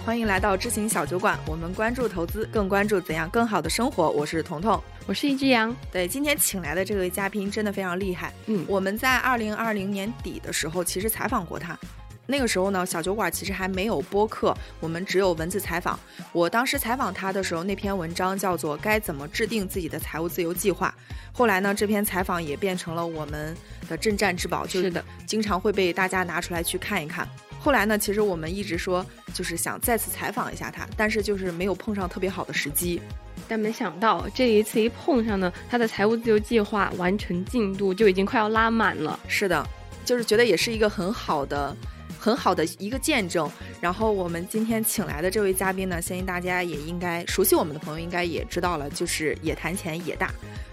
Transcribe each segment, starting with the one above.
欢迎来到知行小酒馆。我们关注投资，更关注怎样更好的生活。我是彤彤，我是一只羊。对，今天请来的这位嘉宾真的非常厉害。嗯，我们在二零二零年底的时候，其实采访过他。那个时候呢，小酒馆其实还没有播客，我们只有文字采访。我当时采访他的时候，那篇文章叫做《该怎么制定自己的财务自由计划》。后来呢，这篇采访也变成了我们的镇战之宝，就是的，经常会被大家拿出来去看一看。后来呢，其实我们一直说就是想再次采访一下他，但是就是没有碰上特别好的时机。但没想到这一次一碰上呢，他的财务自由计划完成进度就已经快要拉满了。是的，就是觉得也是一个很好的、很好的一个见证。然后我们今天请来的这位嘉宾呢，相信大家也应该熟悉我们的朋友应该也知道了，就是野谈钱野大。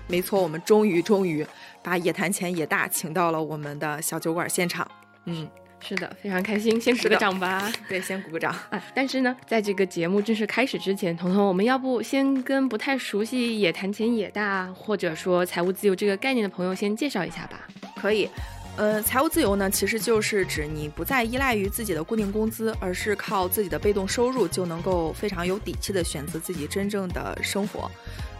没错，我们终于终于把野谈钱野大请到了我们的小酒馆现场。嗯。是的，非常开心，先鼓个掌吧。对，先鼓个掌啊！但是呢，在这个节目正式开始之前，彤彤，我们要不先跟不太熟悉“也谈钱也大”或者说财务自由这个概念的朋友先介绍一下吧？可以。呃，财务自由呢，其实就是指你不再依赖于自己的固定工资，而是靠自己的被动收入就能够非常有底气的选择自己真正的生活。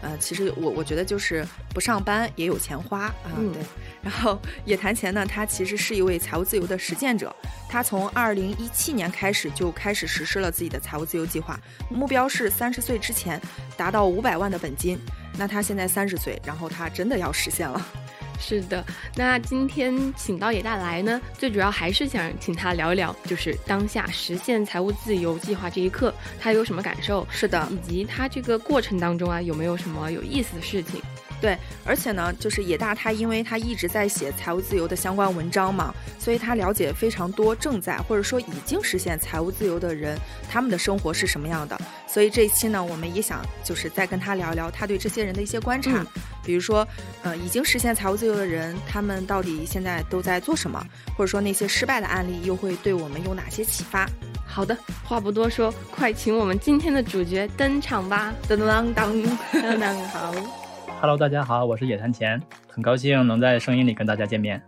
呃，其实我我觉得就是不上班也有钱花啊。对。然后野谈钱呢，他其实是一位财务自由的实践者，他从二零一七年开始就开始实施了自己的财务自由计划，目标是三十岁之前达到五百万的本金。那他现在三十岁，然后他真的要实现了。是的，那今天请到野大来呢，最主要还是想请他聊一聊，就是当下实现财务自由计划这一刻，他有什么感受？是的，以及他这个过程当中啊，有没有什么有意思的事情？对，而且呢，就是野大他，因为他一直在写财务自由的相关文章嘛，所以他了解非常多正在或者说已经实现财务自由的人，他们的生活是什么样的。所以这一期呢，我们也想就是再跟他聊聊他对这些人的一些观察，比如说，呃，已经实现财务自由的人，他们到底现在都在做什么，或者说那些失败的案例又会对我们有哪些启发？好的，话不多说，快请我们今天的主角登场吧！当当当当当，好。Hello，大家好，我是野谈钱，很高兴能在声音里跟大家见面。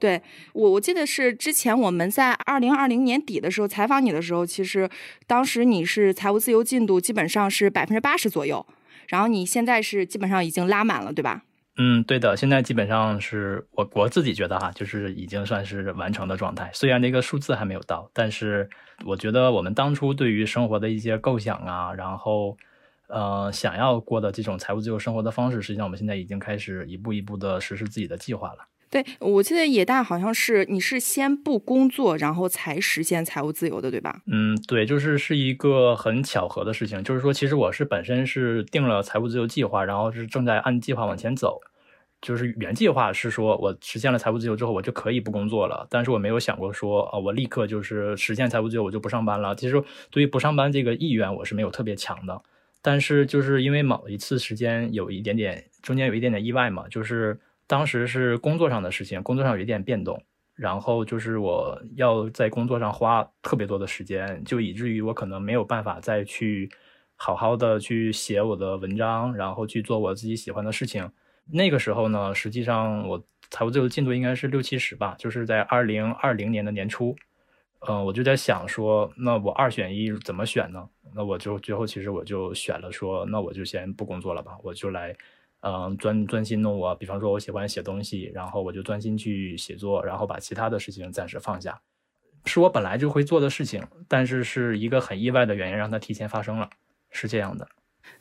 对我，我记得是之前我们在二零二零年底的时候采访你的时候，其实当时你是财务自由进度基本上是百分之八十左右，然后你现在是基本上已经拉满了，对吧？嗯，对的，现在基本上是我我自己觉得哈，就是已经算是完成的状态。虽然那个数字还没有到，但是我觉得我们当初对于生活的一些构想啊，然后。呃，想要过的这种财务自由生活的方式，实际上我们现在已经开始一步一步的实施自己的计划了。对，我记得野大好像是你是先不工作，然后才实现财务自由的，对吧？嗯，对，就是是一个很巧合的事情。就是说，其实我是本身是定了财务自由计划，然后是正在按计划往前走。就是原计划是说我实现了财务自由之后，我就可以不工作了。但是我没有想过说，啊，我立刻就是实现财务自由，我就不上班了。其实对于不上班这个意愿，我是没有特别强的。但是就是因为某一次时间有一点点，中间有一点点意外嘛，就是当时是工作上的事情，工作上有一点变动，然后就是我要在工作上花特别多的时间，就以至于我可能没有办法再去好好的去写我的文章，然后去做我自己喜欢的事情。那个时候呢，实际上我财务自由进度应该是六七十吧，就是在二零二零年的年初。嗯，我就在想说，那我二选一怎么选呢？那我就最后其实我就选了说，那我就先不工作了吧，我就来，嗯，专专心弄我，比方说我喜欢写东西，然后我就专心去写作，然后把其他的事情暂时放下，是我本来就会做的事情，但是是一个很意外的原因让它提前发生了，是这样的。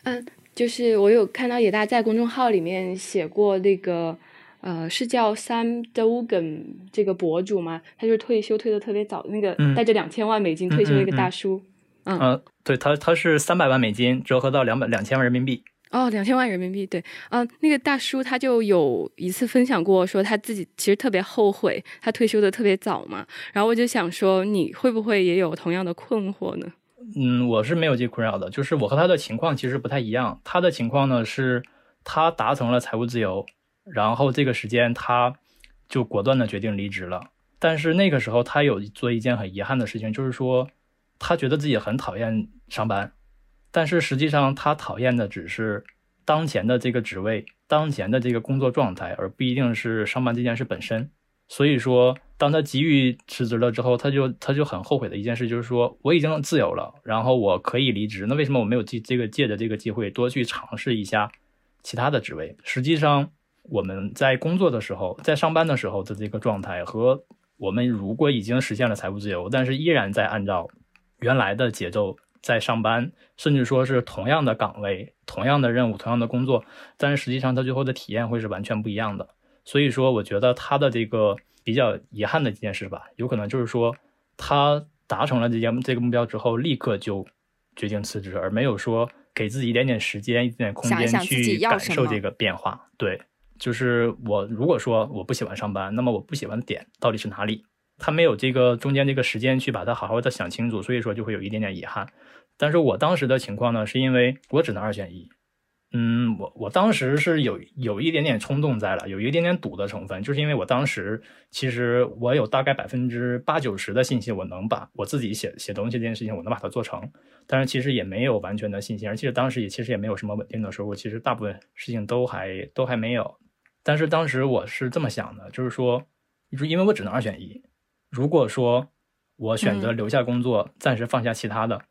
嗯，就是我有看到野大在公众号里面写过那个。呃，是叫 Sam Dogan 这个博主吗？他就是退休退的特别早，那个带着两千万美金退休的一个大叔。嗯，对他，他是三百万美金折合到两百两千万人民币。哦，两千万人民币，对，嗯，那个大叔他就有一次分享过，说他自己其实特别后悔他退休的特别早嘛。然后我就想说，你会不会也有同样的困惑呢？嗯，我是没有这困扰的，就是我和他的情况其实不太一样。他的情况呢是，他达成了财务自由。然后这个时间，他就果断的决定离职了。但是那个时候，他有做一件很遗憾的事情，就是说，他觉得自己很讨厌上班。但是实际上，他讨厌的只是当前的这个职位、当前的这个工作状态，而不一定是上班这件事本身。所以说。当他急于辞职了之后，他就他就很后悔的一件事就是说，我已经自由了，然后我可以离职，那为什么我没有借这个借着这个机会多去尝试一下其他的职位？实际上，我们在工作的时候，在上班的时候的这个状态和我们如果已经实现了财务自由，但是依然在按照原来的节奏在上班，甚至说是同样的岗位、同样的任务、同样的工作，但是实际上他最后的体验会是完全不一样的。所以说，我觉得他的这个比较遗憾的一件事吧，有可能就是说他达成了这件这个目标之后，立刻就决定辞职，而没有说给自己一点点时间、一点点空间去感受这个变化。对，就是我如果说我不喜欢上班，那么我不喜欢的点到底是哪里？他没有这个中间这个时间去把它好好的想清楚，所以说就会有一点点遗憾。但是我当时的情况呢，是因为我只能二选一。嗯，我我当时是有有一点点冲动在了，有一点点赌的成分，就是因为我当时其实我有大概百分之八九十的信心，我能把我自己写写东西这件事情，我能把它做成。但是其实也没有完全的信心，而且当时也其实也没有什么稳定的收入，其实大部分事情都还都还没有。但是当时我是这么想的，就是说，因为我只能二选一，如果说我选择留下工作，暂时放下其他的，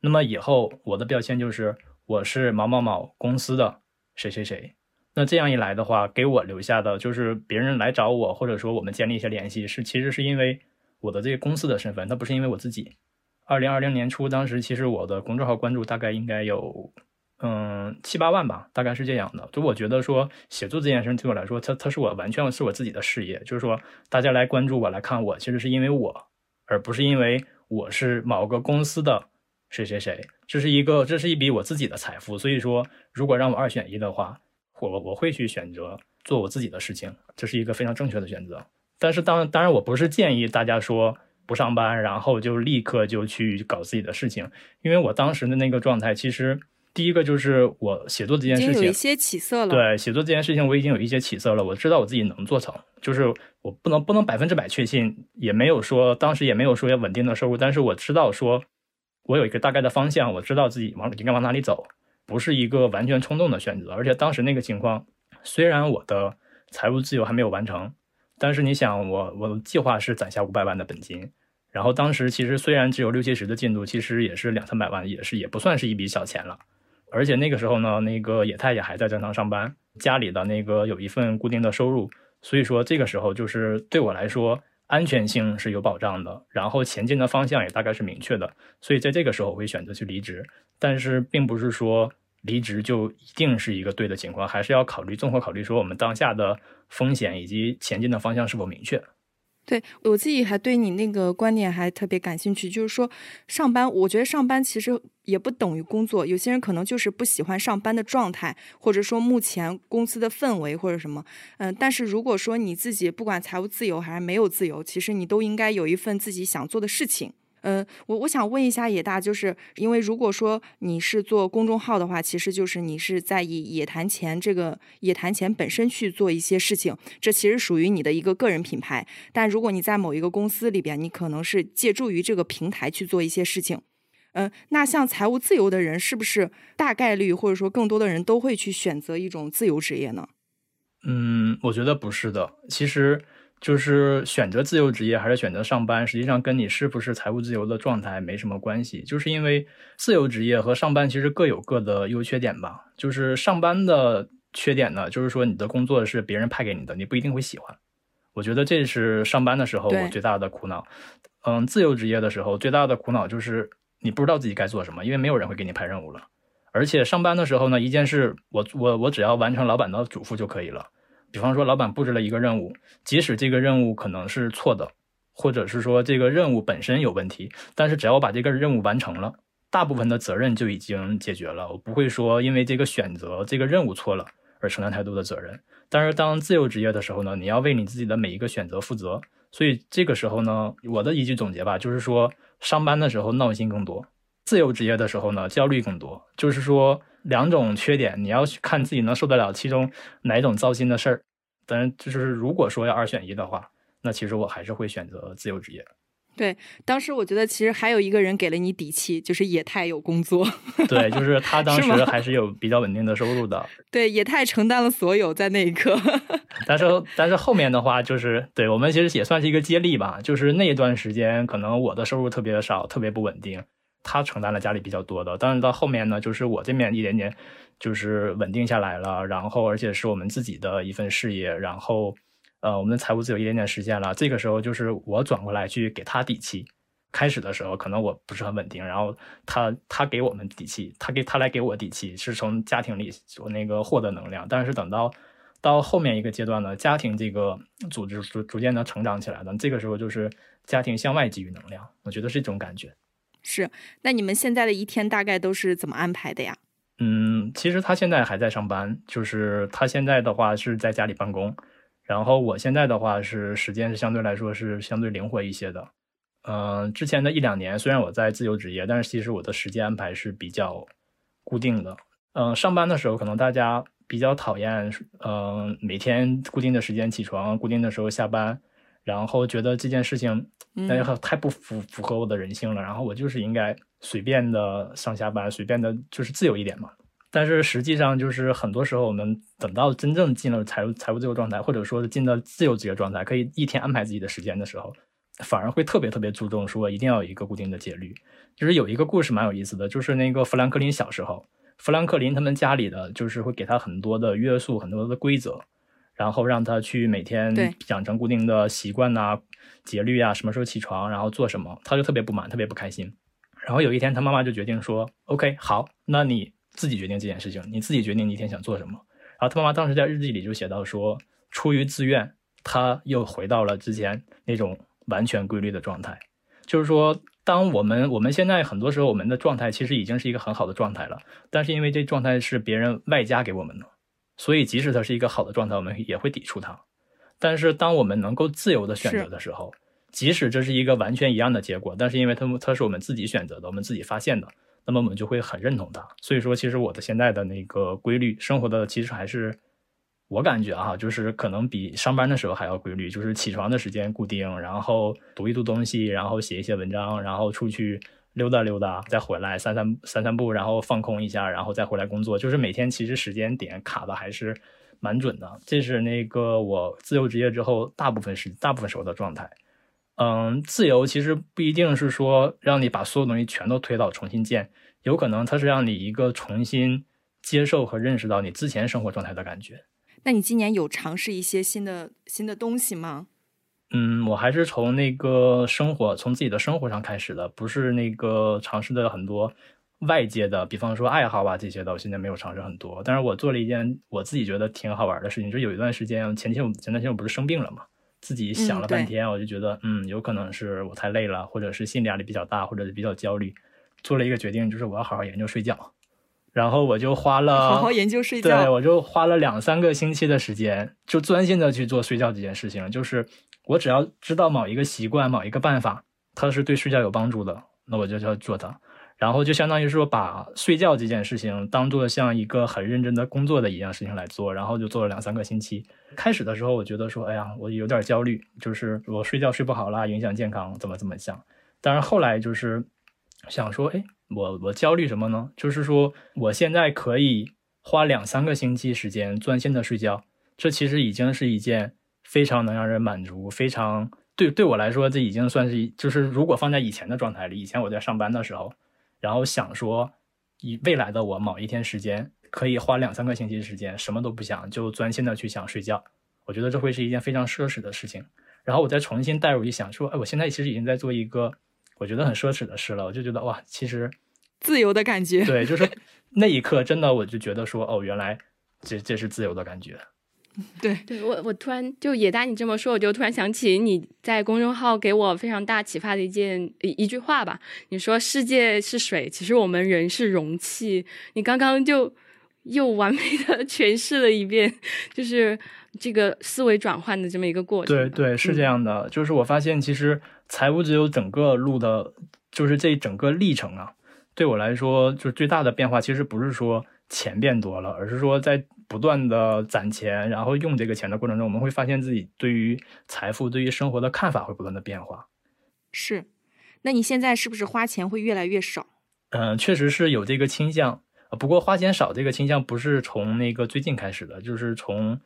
那么以后我的标签就是。我是某某某公司的谁谁谁，那这样一来的话，给我留下的就是别人来找我，或者说我们建立一些联系，是其实是因为我的这个公司的身份，它不是因为我自己。二零二零年初，当时其实我的公众号关注大概应该有嗯七八万吧，大概是这样的。就我觉得说写作这件事对我来说，它它是我完全是我自己的事业，就是说大家来关注我来看我，其实是因为我，而不是因为我是某个公司的谁谁谁。这是一个，这是一笔我自己的财富，所以说，如果让我二选一的话，我我会去选择做我自己的事情，这是一个非常正确的选择。但是当当然，我不是建议大家说不上班，然后就立刻就去搞自己的事情，因为我当时的那个状态，其实第一个就是我写作这件事情有一些起色了，对，写作这件事情我已经有一些起色了，我知道我自己能做成，就是我不能不能百分之百确信，也没有说当时也没有说要稳定的收入，但是我知道说。我有一个大概的方向，我知道自己往应该往哪里走，不是一个完全冲动的选择。而且当时那个情况，虽然我的财务自由还没有完成，但是你想，我我计划是攒下五百万的本金，然后当时其实虽然只有六七十的进度，其实也是两三百万，也是也不算是一笔小钱了。而且那个时候呢，那个野太也还在正常上班，家里的那个有一份固定的收入，所以说这个时候就是对我来说。安全性是有保障的，然后前进的方向也大概是明确的，所以在这个时候我会选择去离职。但是并不是说离职就一定是一个对的情况，还是要考虑综合考虑说我们当下的风险以及前进的方向是否明确。对我自己还对你那个观点还特别感兴趣，就是说上班，我觉得上班其实也不等于工作。有些人可能就是不喜欢上班的状态，或者说目前公司的氛围或者什么。嗯，但是如果说你自己不管财务自由还是没有自由，其实你都应该有一份自己想做的事情。嗯，我我想问一下野大，就是因为如果说你是做公众号的话，其实就是你是在以野谈钱这个野谈钱本身去做一些事情，这其实属于你的一个个人品牌。但如果你在某一个公司里边，你可能是借助于这个平台去做一些事情。嗯，那像财务自由的人，是不是大概率或者说更多的人都会去选择一种自由职业呢？嗯，我觉得不是的，其实。就是选择自由职业还是选择上班，实际上跟你是不是财务自由的状态没什么关系。就是因为自由职业和上班其实各有各的优缺点吧。就是上班的缺点呢，就是说你的工作是别人派给你的，你不一定会喜欢。我觉得这是上班的时候我最大的苦恼。嗯，自由职业的时候最大的苦恼就是你不知道自己该做什么，因为没有人会给你派任务了。而且上班的时候呢，一件事我我我只要完成老板的嘱咐就可以了。比方说，老板布置了一个任务，即使这个任务可能是错的，或者是说这个任务本身有问题，但是只要我把这个任务完成了，大部分的责任就已经解决了。我不会说因为这个选择这个任务错了而承担太多的责任。但是当自由职业的时候呢，你要为你自己的每一个选择负责。所以这个时候呢，我的一句总结吧，就是说，上班的时候闹心更多，自由职业的时候呢焦虑更多。就是说。两种缺点，你要看自己能受得了其中哪一种糟心的事儿。当然，就是如果说要二选一的话，那其实我还是会选择自由职业。对，当时我觉得其实还有一个人给了你底气，就是野太有工作。对，就是他当 时还是有比较稳定的收入的。对，野太承担了所有，在那一刻。但是但是后面的话，就是对我们其实也算是一个接力吧。就是那一段时间，可能我的收入特别少，特别不稳定，他承担了家里比较多的。但是到后面呢，就是我这边一点点就是稳定下来了，然后而且是我们自己的一份事业，然后呃，我们的财务自由一点点实现了。这个时候就是我转过来去给他底气。开始的时候可能我不是很稳定，然后他他给我们底气，他给他来给我底气，是从家庭里我那个获得能量。但是等到到后面一个阶段呢，家庭这个组织逐逐渐的成长起来了，这个时候就是家庭向外给予能量，我觉得是这种感觉。是，那你们现在的一天大概都是怎么安排的呀？嗯，其实他现在还在上班，就是他现在的话是在家里办公，然后我现在的话是时间是相对来说是相对灵活一些的。嗯，之前的一两年，虽然我在自由职业，但是其实我的时间安排是比较固定的。嗯，上班的时候可能大家比较讨厌，嗯，每天固定的时间起床，固定的时候下班，然后觉得这件事情那太不符符合我的人性了。然后我就是应该随便的上下班，随便的就是自由一点嘛。但是实际上就是很多时候，我们等到真正进了财务财务自由状态，或者说是进到自由职业状态，可以一天安排自己的时间的时候。反而会特别特别注重说一定要有一个固定的节律，就是有一个故事蛮有意思的，就是那个富兰克林小时候，富兰克林他们家里的就是会给他很多的约束，很多的规则，然后让他去每天养成固定的习惯呐、节律啊，什么时候起床，然后做什么，他就特别不满，特别不开心。然后有一天他妈妈就决定说，OK，好，那你自己决定这件事情，你自己决定你一天想做什么。然后他妈妈当时在日记里就写到说，出于自愿，他又回到了之前那种。完全规律的状态，就是说，当我们我们现在很多时候我们的状态其实已经是一个很好的状态了，但是因为这状态是别人外加给我们的，所以即使它是一个好的状态，我们也会抵触它。但是当我们能够自由的选择的时候，即使这是一个完全一样的结果，但是因为它它是我们自己选择的，我们自己发现的，那么我们就会很认同它。所以说，其实我的现在的那个规律生活的其实还是。我感觉哈，就是可能比上班的时候还要规律，就是起床的时间固定，然后读一读东西，然后写一些文章，然后出去溜达溜达，再回来散散散散步，然后放空一下，然后再回来工作。就是每天其实时间点卡的还是蛮准的。这是那个我自由职业之后大部分时大部分时候的状态。嗯，自由其实不一定是说让你把所有东西全都推倒重新建，有可能它是让你一个重新接受和认识到你之前生活状态的感觉。那你今年有尝试一些新的新的东西吗？嗯，我还是从那个生活，从自己的生活上开始的，不是那个尝试的很多外界的，比方说爱好啊这些的，我现在没有尝试很多。但是我做了一件我自己觉得挺好玩的事情，就有一段时间，前天我前段时间我不是生病了嘛，自己想了半天，我就觉得，嗯，有可能是我太累了，或者是心理压力比较大，或者是比较焦虑，做了一个决定，就是我要好好研究睡觉。然后我就花了好好研究睡觉，对我就花了两三个星期的时间，就专心的去做睡觉这件事情。就是我只要知道某一个习惯、某一个办法，它是对睡觉有帮助的，那我就要做它。然后就相当于说，把睡觉这件事情当做像一个很认真的工作的一样事情来做。然后就做了两三个星期。开始的时候，我觉得说，哎呀，我有点焦虑，就是我睡觉睡不好啦，影响健康，怎么怎么想。但是后来就是想说，哎。我我焦虑什么呢？就是说，我现在可以花两三个星期时间专心的睡觉，这其实已经是一件非常能让人满足，非常对对我来说，这已经算是就是如果放在以前的状态里，以前我在上班的时候，然后想说，以未来的我某一天时间可以花两三个星期时间什么都不想，就专心的去想睡觉，我觉得这会是一件非常奢侈的事情。然后我再重新带入一想，说，哎，我现在其实已经在做一个。我觉得很奢侈的事了，我就觉得哇，其实自由的感觉，对，就是 那一刻真的，我就觉得说，哦，原来这这是自由的感觉。对，对我我突然就野大你这么说，我就突然想起你在公众号给我非常大启发的一件一一句话吧。你说世界是水，其实我们人是容器。你刚刚就又完美的 诠释了一遍，就是这个思维转换的这么一个过程。对对，是这样的，就是我发现其实。财务自由整个路的，就是这整个历程啊，对我来说，就是最大的变化，其实不是说钱变多了，而是说在不断的攒钱，然后用这个钱的过程中，我们会发现自己对于财富、对于生活的看法会不断的变化。是，那你现在是不是花钱会越来越少？嗯，确实是有这个倾向，不过花钱少这个倾向不是从那个最近开始的，就是从。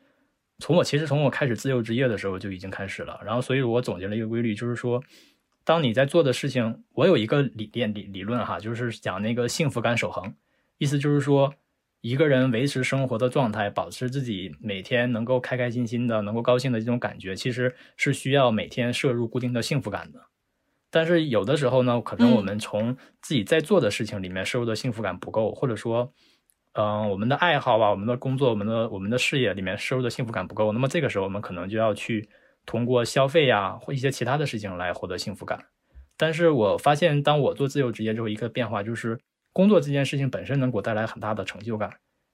从我其实从我开始自由职业的时候就已经开始了。然后，所以我总结了一个规律，就是说，当你在做的事情，我有一个理念理理论哈，就是讲那个幸福感守恒，意思就是说，一个人维持生活的状态，保持自己每天能够开开心心的、能够高兴的这种感觉，其实是需要每天摄入固定的幸福感的。但是有的时候呢，可能我们从自己在做的事情里面摄入的幸福感不够，或者说。嗯，我们的爱好吧，我们的工作，我们的我们的事业里面摄入的幸福感不够，那么这个时候我们可能就要去通过消费呀或一些其他的事情来获得幸福感。但是我发现，当我做自由职业之后，一个变化就是工作这件事情本身能给我带来很大的成就感，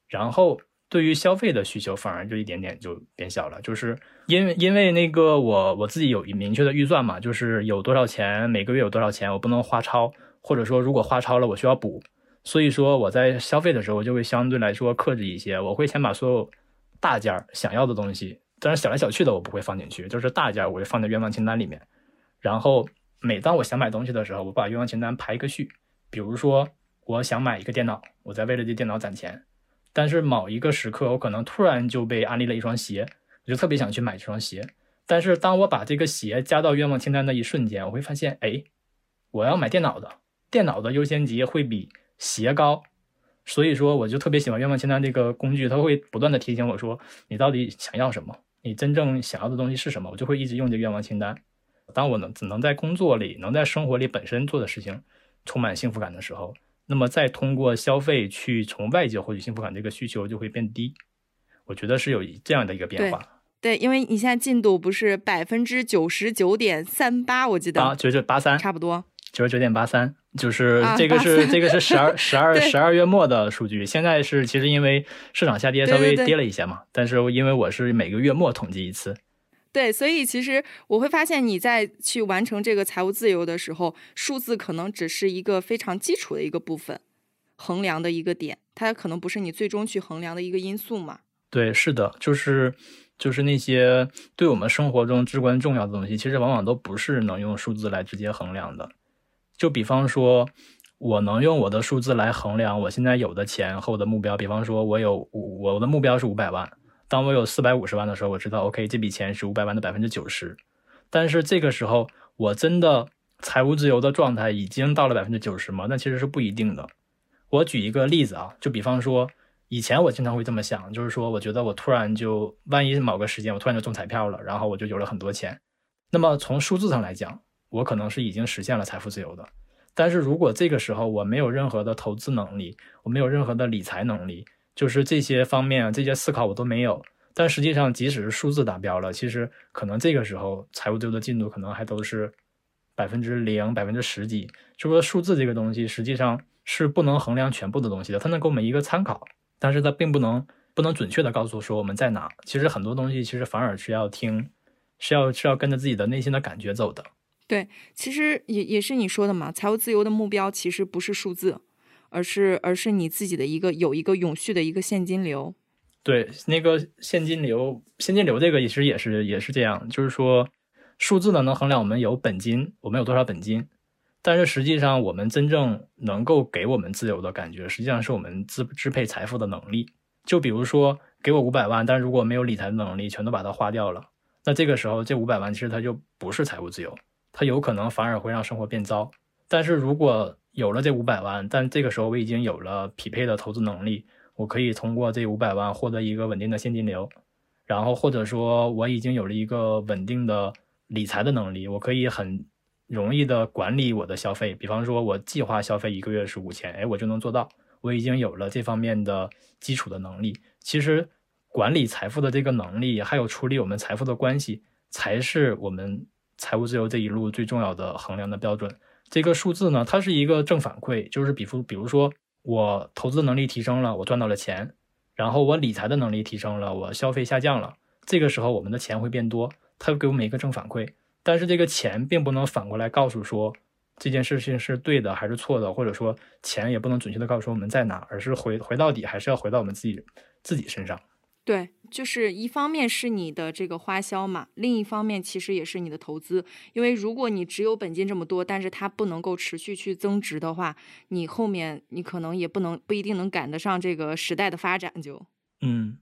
然后对于消费的需求反而就一点点就变小了，就是因为因为那个我我自己有明确的预算嘛，就是有多少钱每个月有多少钱，我不能花超，或者说如果花超了我需要补。所以说我在消费的时候就会相对来说克制一些，我会先把所有大件想要的东西，当然小来小去的我不会放进去，就是大件我会放在愿望清单里面。然后每当我想买东西的时候，我把愿望清单排一个序。比如说我想买一个电脑，我在为了这电脑攒钱，但是某一个时刻我可能突然就被安利了一双鞋，我就特别想去买这双鞋。但是当我把这个鞋加到愿望清单的一瞬间，我会发现，哎，我要买电脑的，电脑的优先级会比。鞋高，所以说我就特别喜欢愿望清单这个工具，它会不断的提醒我说你到底想要什么，你真正想要的东西是什么，我就会一直用这愿望清单。当我能只能在工作里，能在生活里本身做的事情充满幸福感的时候，那么再通过消费去从外界获取幸福感这个需求就会变低。我觉得是有这样的一个变化。对，因为你现在进度不是百分之九十九点三八，我记得啊，九九八三，差不多。九十九点八三，就是这个是这个是十二 十二十二月末的数据。现在是其实因为市场下跌，稍微跌了一些嘛。但是因为我是每个月末统计一次，对，所以其实我会发现你在去完成这个财务自由的时候，数字可能只是一个非常基础的一个部分，衡量的一个点，它可能不是你最终去衡量的一个因素嘛。对，是的，就是就是那些对我们生活中至关重要的东西，其实往往都不是能用数字来直接衡量的。就比方说，我能用我的数字来衡量我现在有的钱和我的目标。比方说，我有，我的目标是五百万。当我有四百五十万的时候，我知道，OK，这笔钱是五百万的百分之九十。但是这个时候，我真的财务自由的状态已经到了百分之九十吗？那其实是不一定的。我举一个例子啊，就比方说，以前我经常会这么想，就是说，我觉得我突然就，万一某个时间我突然就中彩票了，然后我就有了很多钱。那么从数字上来讲，我可能是已经实现了财富自由的，但是如果这个时候我没有任何的投资能力，我没有任何的理财能力，就是这些方面这些思考我都没有。但实际上，即使是数字达标了，其实可能这个时候财务自由的进度可能还都是百分之零、百分之十几。就说数字这个东西实际上是不能衡量全部的东西的，它能给我们一个参考，但是它并不能不能准确的告诉说我们在哪。其实很多东西其实反而是要听，是要是要跟着自己的内心的感觉走的。对，其实也也是你说的嘛，财务自由的目标其实不是数字，而是而是你自己的一个有一个永续的一个现金流。对，那个现金流，现金流这个其实也是也是这样，就是说数字呢能衡量我们有本金，我们有多少本金，但是实际上我们真正能够给我们自由的感觉，实际上是我们支支配财富的能力。就比如说给我五百万，但是如果没有理财的能力，全都把它花掉了，那这个时候这五百万其实它就不是财务自由。它有可能反而会让生活变糟，但是如果有了这五百万，但这个时候我已经有了匹配的投资能力，我可以通过这五百万获得一个稳定的现金流，然后或者说我已经有了一个稳定的理财的能力，我可以很容易的管理我的消费。比方说，我计划消费一个月是五千，哎，我就能做到。我已经有了这方面的基础的能力。其实管理财富的这个能力，还有处理我们财富的关系，才是我们。财务自由这一路最重要的衡量的标准，这个数字呢，它是一个正反馈，就是比如，比如说我投资能力提升了，我赚到了钱，然后我理财的能力提升了，我消费下降了，这个时候我们的钱会变多，它给我们一个正反馈。但是这个钱并不能反过来告诉说这件事情是对的还是错的，或者说钱也不能准确的告诉说我们在哪，而是回回到底还是要回到我们自己自己身上。对，就是一方面是你的这个花销嘛，另一方面其实也是你的投资。因为如果你只有本金这么多，但是它不能够持续去增值的话，你后面你可能也不能不一定能赶得上这个时代的发展。就嗯。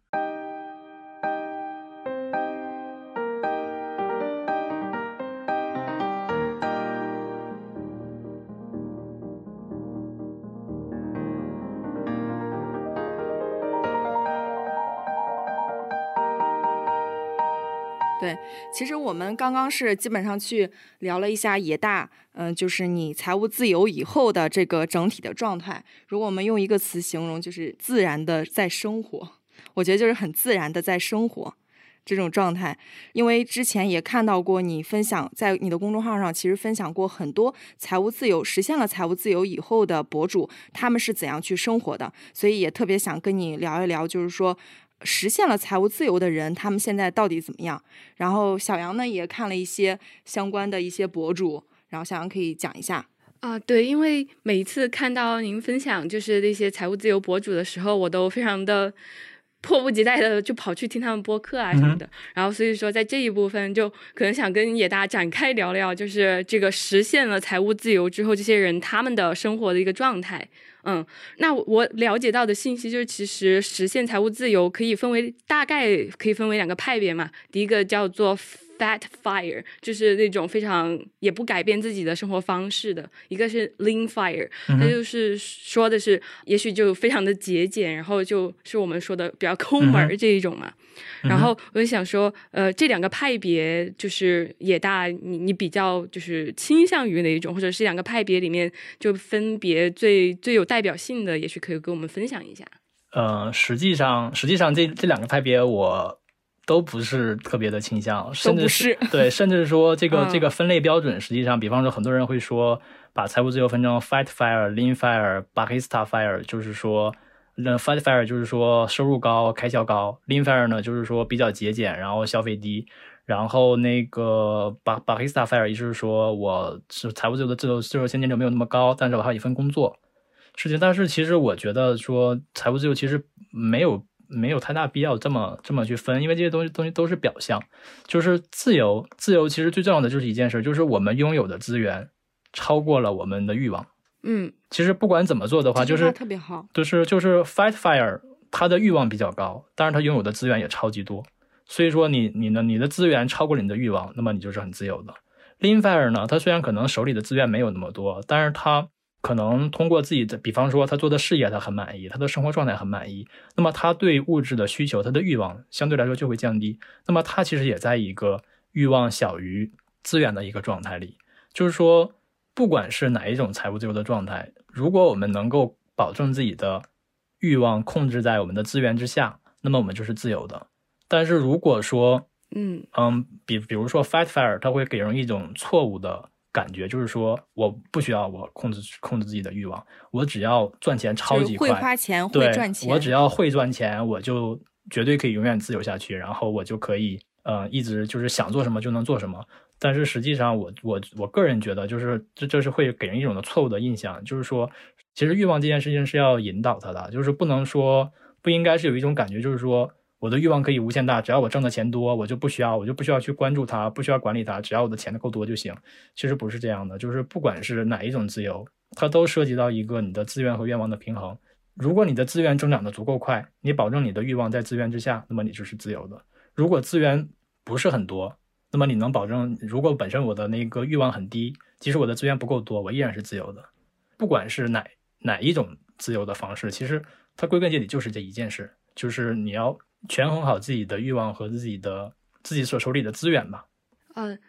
对，其实我们刚刚是基本上去聊了一下野大，嗯，就是你财务自由以后的这个整体的状态。如果我们用一个词形容，就是自然的在生活。我觉得就是很自然的在生活这种状态。因为之前也看到过你分享在你的公众号上，其实分享过很多财务自由实现了财务自由以后的博主，他们是怎样去生活的。所以也特别想跟你聊一聊，就是说。实现了财务自由的人，他们现在到底怎么样？然后小杨呢也看了一些相关的一些博主，然后小杨可以讲一下啊。对，因为每一次看到您分享就是那些财务自由博主的时候，我都非常的迫不及待的就跑去听他们播客啊什么的。然后所以说在这一部分就可能想跟野大展开聊聊，就是这个实现了财务自由之后，这些人他们的生活的一个状态。嗯，那我了解到的信息就是，其实实现财务自由可以分为大概可以分为两个派别嘛。第一个叫做 Fat Fire，就是那种非常也不改变自己的生活方式的；一个是 Lean Fire，它就是说的是也许就非常的节俭，然后就是我们说的比较抠门儿这一种嘛。然后我就想说，呃，这两个派别就是也大，你你比较就是倾向于哪一种，或者是两个派别里面就分别最最有代表性的，也许可以跟我们分享一下。呃，实际上实际上这这两个派别我都不是特别的倾向，甚至是 对，甚至说这个这个分类标准，实际上，比方说很多人会说把财务自由分成 Fat Fire、Lean Fire、Barista Fire，就是说。那 fat fire 就是说收入高开销高，lean fire 呢就是说比较节俭，然后消费低，然后那个 bar barista fire 也就是说我是财务自由的自由自由现金流没有那么高，但是我还有一份工作，事情。但是其实我觉得说财务自由其实没有没有太大必要这么这么去分，因为这些东西东西都是表象，就是自由自由其实最重要的就是一件事，就是我们拥有的资源超过了我们的欲望。嗯，其实不管怎么做的话，就是特别好，就是就是 fight fire，他的欲望比较高，但是他拥有的资源也超级多，所以说你你呢，你的资源超过了你的欲望，那么你就是很自由的。lean fire 呢，他虽然可能手里的资源没有那么多，但是他可能通过自己的，比方说他做的事业他很满意，他的生活状态很满意，那么他对物质的需求，他的欲望相对来说就会降低，那么他其实也在一个欲望小于资源的一个状态里，就是说。不管是哪一种财务自由的状态，如果我们能够保证自己的欲望控制在我们的资源之下，那么我们就是自由的。但是如果说，嗯嗯，比比如说 f i g h t fire，它会给人一种错误的感觉，就是说我不需要我控制控制自己的欲望，我只要赚钱超级快，会花钱会赚钱，我只要会赚钱，我就绝对可以永远自由下去，然后我就可以呃一直就是想做什么就能做什么。但是实际上，我我我个人觉得，就是这这是会给人一种的错误的印象，就是说，其实欲望这件事情是要引导他的，就是不能说不应该是有一种感觉，就是说我的欲望可以无限大，只要我挣的钱多，我就不需要，我就不需要去关注它，不需要管理它，只要我的钱够多就行。其实不是这样的，就是不管是哪一种自由，它都涉及到一个你的资源和愿望的平衡。如果你的资源增长的足够快，你保证你的欲望在资源之下，那么你就是自由的。如果资源不是很多，那么你能保证，如果本身我的那个欲望很低，即使我的资源不够多，我依然是自由的。不管是哪哪一种自由的方式，其实它归根结底就是这一件事，就是你要权衡好自己的欲望和自己的自己所手里的资源吧。嗯，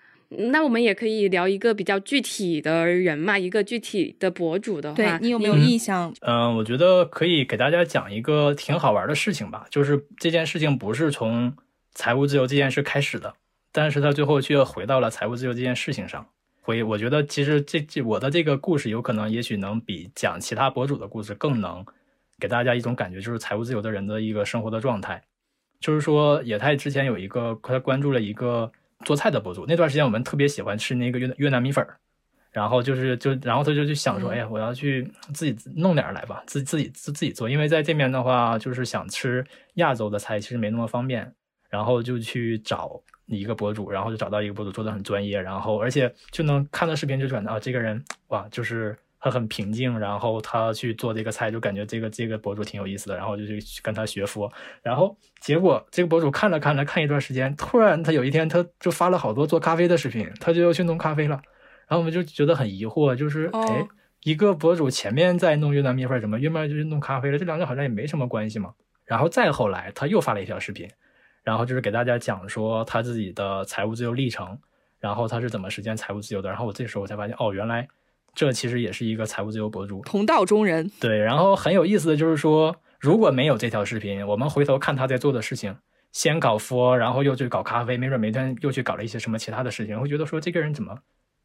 那我们也可以聊一个比较具体的人嘛，一个具体的博主的话，对你有没有印象？嗯，我觉得可以给大家讲一个挺好玩的事情吧，就是这件事情不是从财务自由这件事开始的。但是他最后却回到了财务自由这件事情上，回我觉得其实这这我的这个故事有可能也许能比讲其他博主的故事更能给大家一种感觉，就是财务自由的人的一个生活的状态。就是说野太之前有一个他关注了一个做菜的博主，那段时间我们特别喜欢吃那个越越南米粉儿，然后就是就然后他就去想说，哎呀，我要去自己弄点来吧，自自己自自己做，因为在这边的话就是想吃亚洲的菜，其实没那么方便，然后就去找。一个博主，然后就找到一个博主做的很专业，然后而且就能看到视频就感觉啊，这个人哇，就是他很平静，然后他去做这个菜，就感觉这个这个博主挺有意思的，然后就去跟他学佛，然后结果这个博主看了看了看一段时间，突然他有一天他就发了好多做咖啡的视频，他就要去弄咖啡了，然后我们就觉得很疑惑，就是哎，一个博主前面在弄越南米粉，什么越面就是弄咖啡了？这两者好像也没什么关系嘛。然后再后来他又发了一条视频。然后就是给大家讲说他自己的财务自由历程，然后他是怎么实现财务自由的。然后我这时候我才发现，哦，原来这其实也是一个财务自由博主，同道中人。对，然后很有意思的就是说，如果没有这条视频，我们回头看他在做的事情，先搞佛，然后又去搞咖啡，没准每天又去搞了一些什么其他的事情，会觉得说这个人怎么，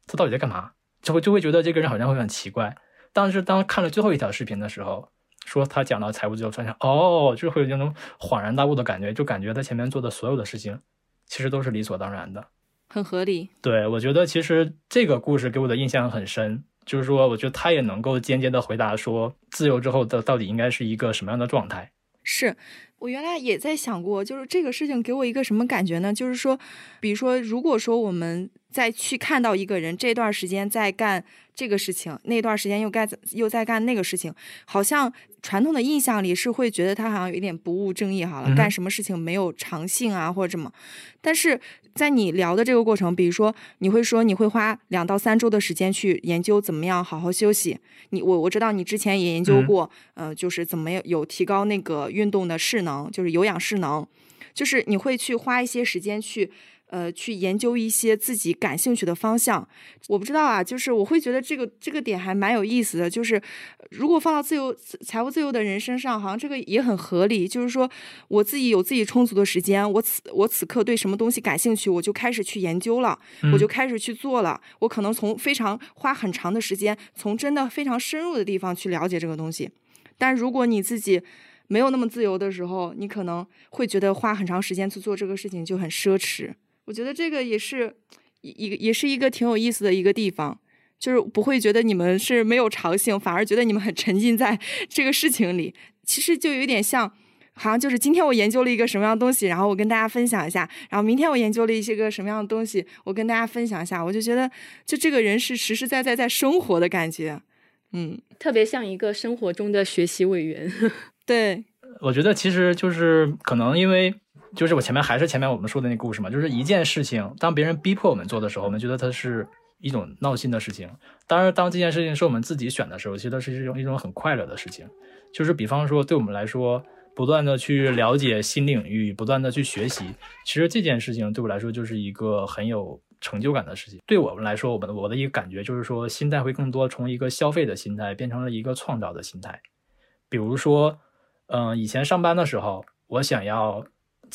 他到底在干嘛？就会就会觉得这个人好像会很奇怪。但是当看了最后一条视频的时候，说他讲到财务自由，发现哦，就会有那种恍然大悟的感觉，就感觉他前面做的所有的事情，其实都是理所当然的，很合理。对我觉得其实这个故事给我的印象很深，就是说我觉得他也能够间接的回答说，自由之后的到底应该是一个什么样的状态。是我原来也在想过，就是这个事情给我一个什么感觉呢？就是说，比如说，如果说我们再去看到一个人这段时间在干这个事情，那段时间又该又在干那个事情，好像传统的印象里是会觉得他好像有一点不务正业，好了，干什么事情没有长性啊，或者什么。但是在你聊的这个过程，比如说你会说你会花两到三周的时间去研究怎么样好好休息。你我我知道你之前也研究过，呃，就是怎么有提高那个运动的势能，就是有氧势能，就是你会去花一些时间去。呃，去研究一些自己感兴趣的方向，我不知道啊，就是我会觉得这个这个点还蛮有意思的。就是如果放到自由财务自由的人身上，好像这个也很合理。就是说，我自己有自己充足的时间，我此我此刻对什么东西感兴趣，我就开始去研究了，我就开始去做了。我可能从非常花很长的时间，从真的非常深入的地方去了解这个东西。但如果你自己没有那么自由的时候，你可能会觉得花很长时间去做这个事情就很奢侈。我觉得这个也是一个，也是一个挺有意思的一个地方，就是不会觉得你们是没有长性，反而觉得你们很沉浸在 这个事情里。其实就有点像，好像就是今天我研究了一个什么样的东西，然后我跟大家分享一下，然后明天我研究了一些个什么样的东西，我跟大家分享一下。我就觉得，就这个人是实实在在在生活的感觉，嗯，特别像一个生活中的学习委员。对，我觉得其实就是可能因为。就是我前面还是前面我们说的那故事嘛，就是一件事情，当别人逼迫我们做的时候，我们觉得它是一种闹心的事情；当然，当这件事情是我们自己选的时候，其实它是一种一种很快乐的事情。就是比方说，对我们来说，不断的去了解新领域，不断的去学习，其实这件事情对我来说就是一个很有成就感的事情。对我们来说，我们我的一个感觉就是说，心态会更多从一个消费的心态变成了一个创造的心态。比如说，嗯，以前上班的时候，我想要。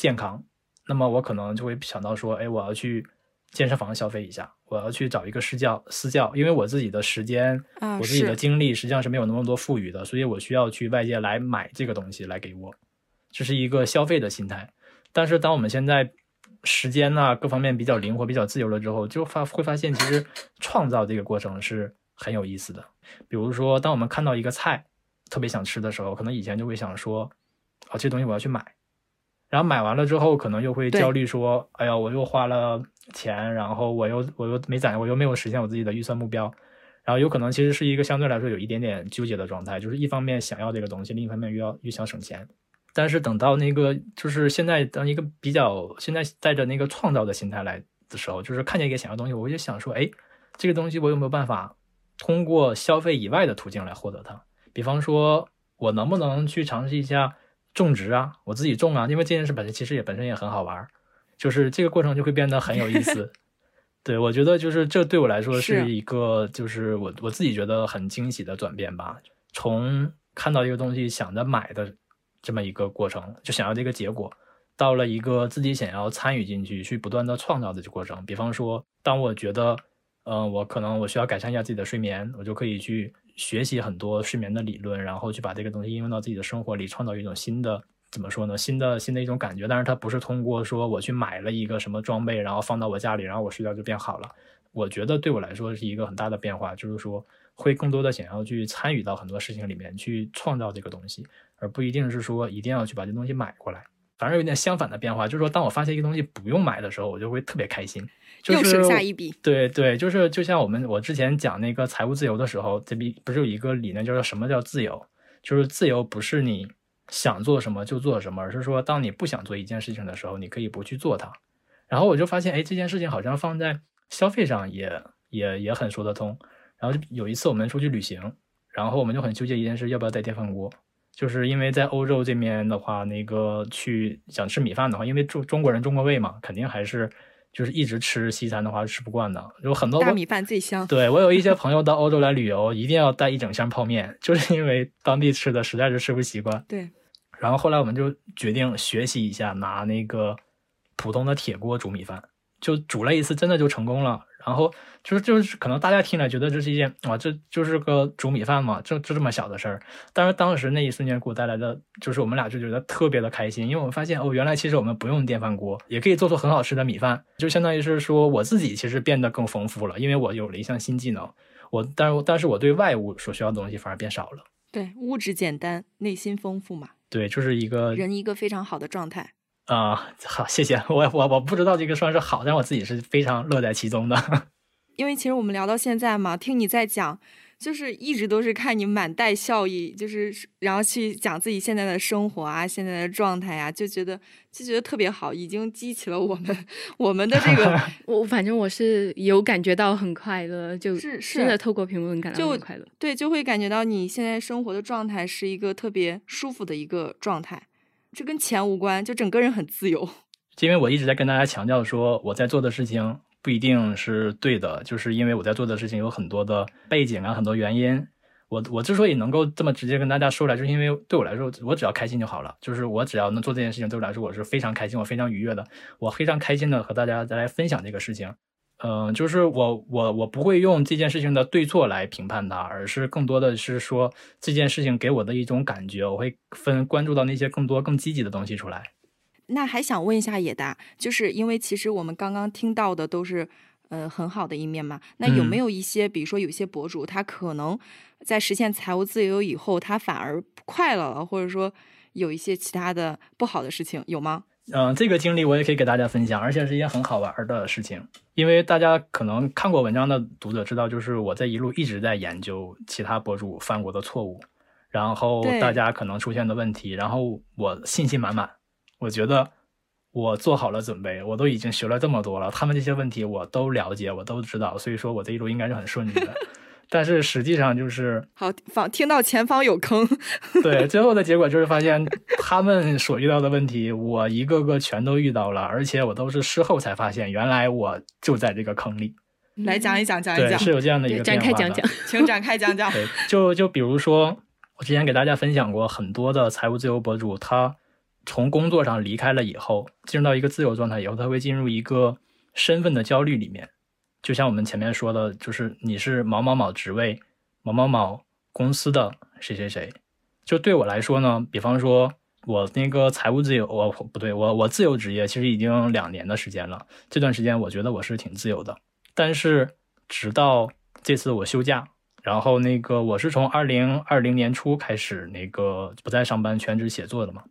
健康，那么我可能就会想到说，哎，我要去健身房消费一下，我要去找一个私教私教，因为我自己的时间，我自己的精力实际上是没有那么多富裕的，所以我需要去外界来买这个东西来给我，这是一个消费的心态。但是当我们现在时间呢各方面比较灵活、比较自由了之后，就发会发现其实创造这个过程是很有意思的。比如说，当我们看到一个菜特别想吃的时候，可能以前就会想说，哦，这东西我要去买。然后买完了之后，可能又会焦虑说：“哎呀，我又花了钱，然后我又我又没攒，我又没有实现我自己的预算目标。”然后有可能其实是一个相对来说有一点点纠结的状态，就是一方面想要这个东西，另一方面又要又想省钱。但是等到那个就是现在当一个比较现在带着那个创造的心态来的时候，就是看见一个想要东西，我就想说：“哎，这个东西我有没有办法通过消费以外的途径来获得它？比方说，我能不能去尝试一下？”种植啊，我自己种啊，因为这件事本身其实也本身也很好玩，就是这个过程就会变得很有意思。对我觉得就是这对我来说是一个就是我我自己觉得很惊喜的转变吧。从看到一个东西想着买的这么一个过程，就想要这个结果，到了一个自己想要参与进去去不断的创造的这过程。比方说，当我觉得嗯我可能我需要改善一下自己的睡眠，我就可以去。学习很多睡眠的理论，然后去把这个东西应用到自己的生活里，创造一种新的怎么说呢？新的新的一种感觉。但是它不是通过说我去买了一个什么装备，然后放到我家里，然后我睡觉就变好了。我觉得对我来说是一个很大的变化，就是说会更多的想要去参与到很多事情里面去创造这个东西，而不一定是说一定要去把这东西买过来。反而有点相反的变化，就是说当我发现一个东西不用买的时候，我就会特别开心。就又省下一笔，对对，就是就像我们我之前讲那个财务自由的时候，这边不是有一个理念叫做什么叫自由？就是自由不是你想做什么就做什么，而是说当你不想做一件事情的时候，你可以不去做它。然后我就发现，哎，这件事情好像放在消费上也也也很说得通。然后有一次我们出去旅行，然后我们就很纠结一件事，要不要带电饭锅？就是因为在欧洲这边的话，那个去想吃米饭的话，因为中中国人中国胃嘛，肯定还是就是一直吃西餐的话吃不惯的。有很多大米饭最香。对我有一些朋友到欧洲来旅游，一定要带一整箱泡面，就是因为当地吃的实在是吃不习惯。对。然后后来我们就决定学习一下，拿那个普通的铁锅煮米饭，就煮了一次，真的就成功了。然后就是就是可能大家听了觉得这是一件啊，这就是个煮米饭嘛，就就这么小的事儿。但是当时那一瞬间给我带来的，就是我们俩就觉得特别的开心，因为我们发现哦，原来其实我们不用电饭锅也可以做出很好吃的米饭，就相当于是说我自己其实变得更丰富了，因为我有了一项新技能。我但是但是我对外物所需要的东西反而变少了。对，物质简单，内心丰富嘛。对，就是一个人一个非常好的状态。啊，好，谢谢我我我不知道这个算是好，但我自己是非常乐在其中的。因为其实我们聊到现在嘛，听你在讲，就是一直都是看你满带笑意，就是然后去讲自己现在的生活啊，现在的状态啊，就觉得就觉得特别好，已经激起了我们我们的这个，我反正我是有感觉到很快乐，就是真的透过屏幕感到很快乐，对，就会感觉到你现在生活的状态是一个特别舒服的一个状态。这跟钱无关，就整个人很自由。因为我一直在跟大家强调说，我在做的事情不一定是对的，就是因为我在做的事情有很多的背景啊，很多原因。我我之所以能够这么直接跟大家说来，就是因为对我来说，我只要开心就好了。就是我只要能做这件事情，对我来说我是非常开心，我非常愉悦的。我非常开心的和大家再来分享这个事情。嗯，就是我我我不会用这件事情的对错来评判它，而是更多的是说这件事情给我的一种感觉，我会分关注到那些更多更积极的东西出来。那还想问一下野大，就是因为其实我们刚刚听到的都是呃很好的一面嘛，那有没有一些，比如说有些博主他可能在实现财务自由以后，他反而不快乐了，或者说有一些其他的不好的事情，有吗？嗯，这个经历我也可以给大家分享，而且是一件很好玩的事情。因为大家可能看过文章的读者知道，就是我在一路一直在研究其他博主犯过的错误，然后大家可能出现的问题，然后我信心满满，我觉得我做好了准备，我都已经学了这么多了，他们这些问题我都了解，我都知道，所以说我这一路应该是很顺利的。但是实际上就是好，方听到前方有坑，对，最后的结果就是发现他们所遇到的问题，我一个个全都遇到了，而且我都是事后才发现，原来我就在这个坑里。来讲一讲，讲一讲，是有这样的一个展开讲讲，请展开讲讲。对，就就比如说，我之前给大家分享过很多的财务自由博主，他从工作上离开了以后，进入到一个自由状态以后，他会进入一个身份的焦虑里面。就像我们前面说的，就是你是某某某职位、某某某公司的谁谁谁。就对我来说呢，比方说我那个财务自由，我不对我我自由职业其实已经两年的时间了。这段时间我觉得我是挺自由的。但是直到这次我休假，然后那个我是从二零二零年初开始那个不再上班，全职写作的嘛。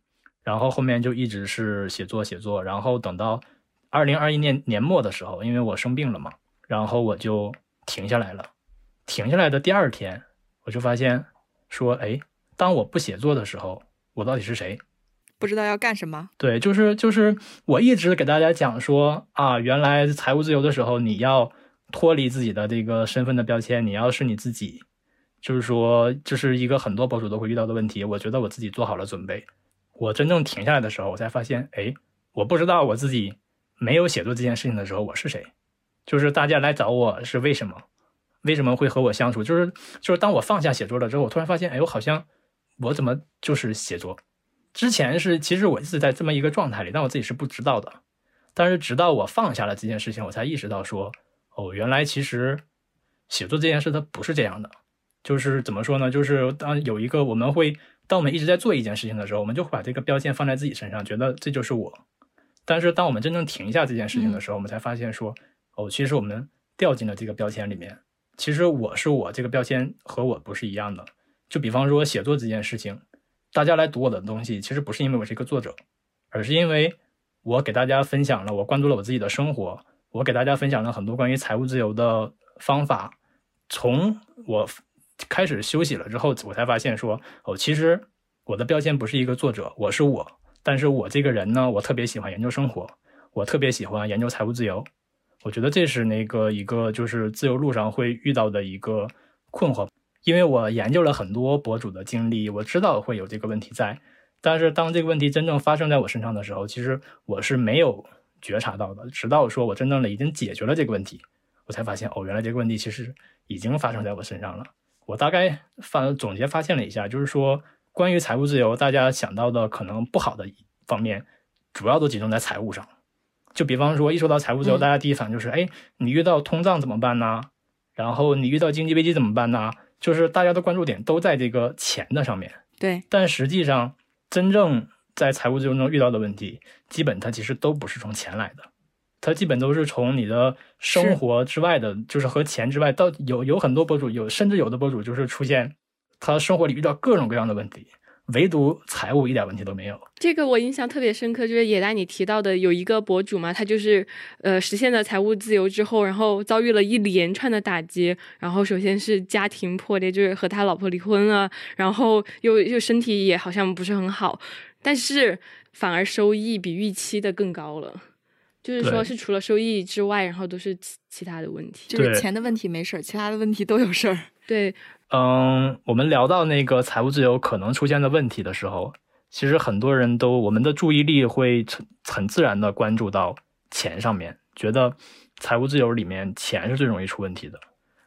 然后后面就一直是写作写作，然后等到二零二一年年末的时候，因为我生病了嘛。然后我就停下来了，停下来的第二天，我就发现说，哎，当我不写作的时候，我到底是谁？不知道要干什么。对，就是就是我一直给大家讲说啊，原来财务自由的时候，你要脱离自己的这个身份的标签，你要是你自己，就是说这是一个很多博主都会遇到的问题。我觉得我自己做好了准备，我真正停下来的时候，我才发现，哎，我不知道我自己没有写作这件事情的时候，我是谁。就是大家来找我是为什么？为什么会和我相处？就是就是当我放下写作了之后，我突然发现，哎，我好像我怎么就是写作？之前是其实我一直在这么一个状态里，但我自己是不知道的。但是直到我放下了这件事情，我才意识到说，哦，原来其实写作这件事它不是这样的。就是怎么说呢？就是当有一个我们会当我们一直在做一件事情的时候，我们就会把这个标签放在自己身上，觉得这就是我。但是当我们真正停下这件事情的时候，我们才发现说。哦，其实我们掉进了这个标签里面。其实我是我这个标签和我不是一样的。就比方说写作这件事情，大家来读我的东西，其实不是因为我是一个作者，而是因为我给大家分享了，我关注了我自己的生活，我给大家分享了很多关于财务自由的方法。从我开始休息了之后，我才发现说，哦，其实我的标签不是一个作者，我是我。但是我这个人呢，我特别喜欢研究生活，我特别喜欢研究财务自由。我觉得这是那个一个就是自由路上会遇到的一个困惑。因为我研究了很多博主的经历，我知道会有这个问题在。但是当这个问题真正发生在我身上的时候，其实我是没有觉察到的。直到说我真正的已经解决了这个问题，我才发现哦，原来这个问题其实已经发生在我身上了。我大概发总结发现了一下，就是说关于财务自由，大家想到的可能不好的方面，主要都集中在财务上。就比方说，一说到财务自由，大家第一反应就是：哎，你遇到通胀怎么办呢？然后你遇到经济危机怎么办呢？就是大家的关注点都在这个钱的上面。对，但实际上。真正在财务自由中遇到的问题，基本它其实都不是从钱来的，它基本都是从你的生活之外的，就是和钱之外，到有有很多博主有，甚至有的博主就是出现他生活里遇到各种各样的问题。唯独财务一点问题都没有。这个我印象特别深刻，就是野大你提到的有一个博主嘛，他就是呃实现了财务自由之后，然后遭遇了一连串的打击。然后首先是家庭破裂，就是和他老婆离婚了，然后又 又身体也好像不是很好，但是反而收益比预期的更高了。就是说是除了收益之外，然后都是其其他的问题。就是钱的问题没事儿，其他的问题都有事儿。对。嗯，我们聊到那个财务自由可能出现的问题的时候，其实很多人都我们的注意力会很自然的关注到钱上面，觉得财务自由里面钱是最容易出问题的。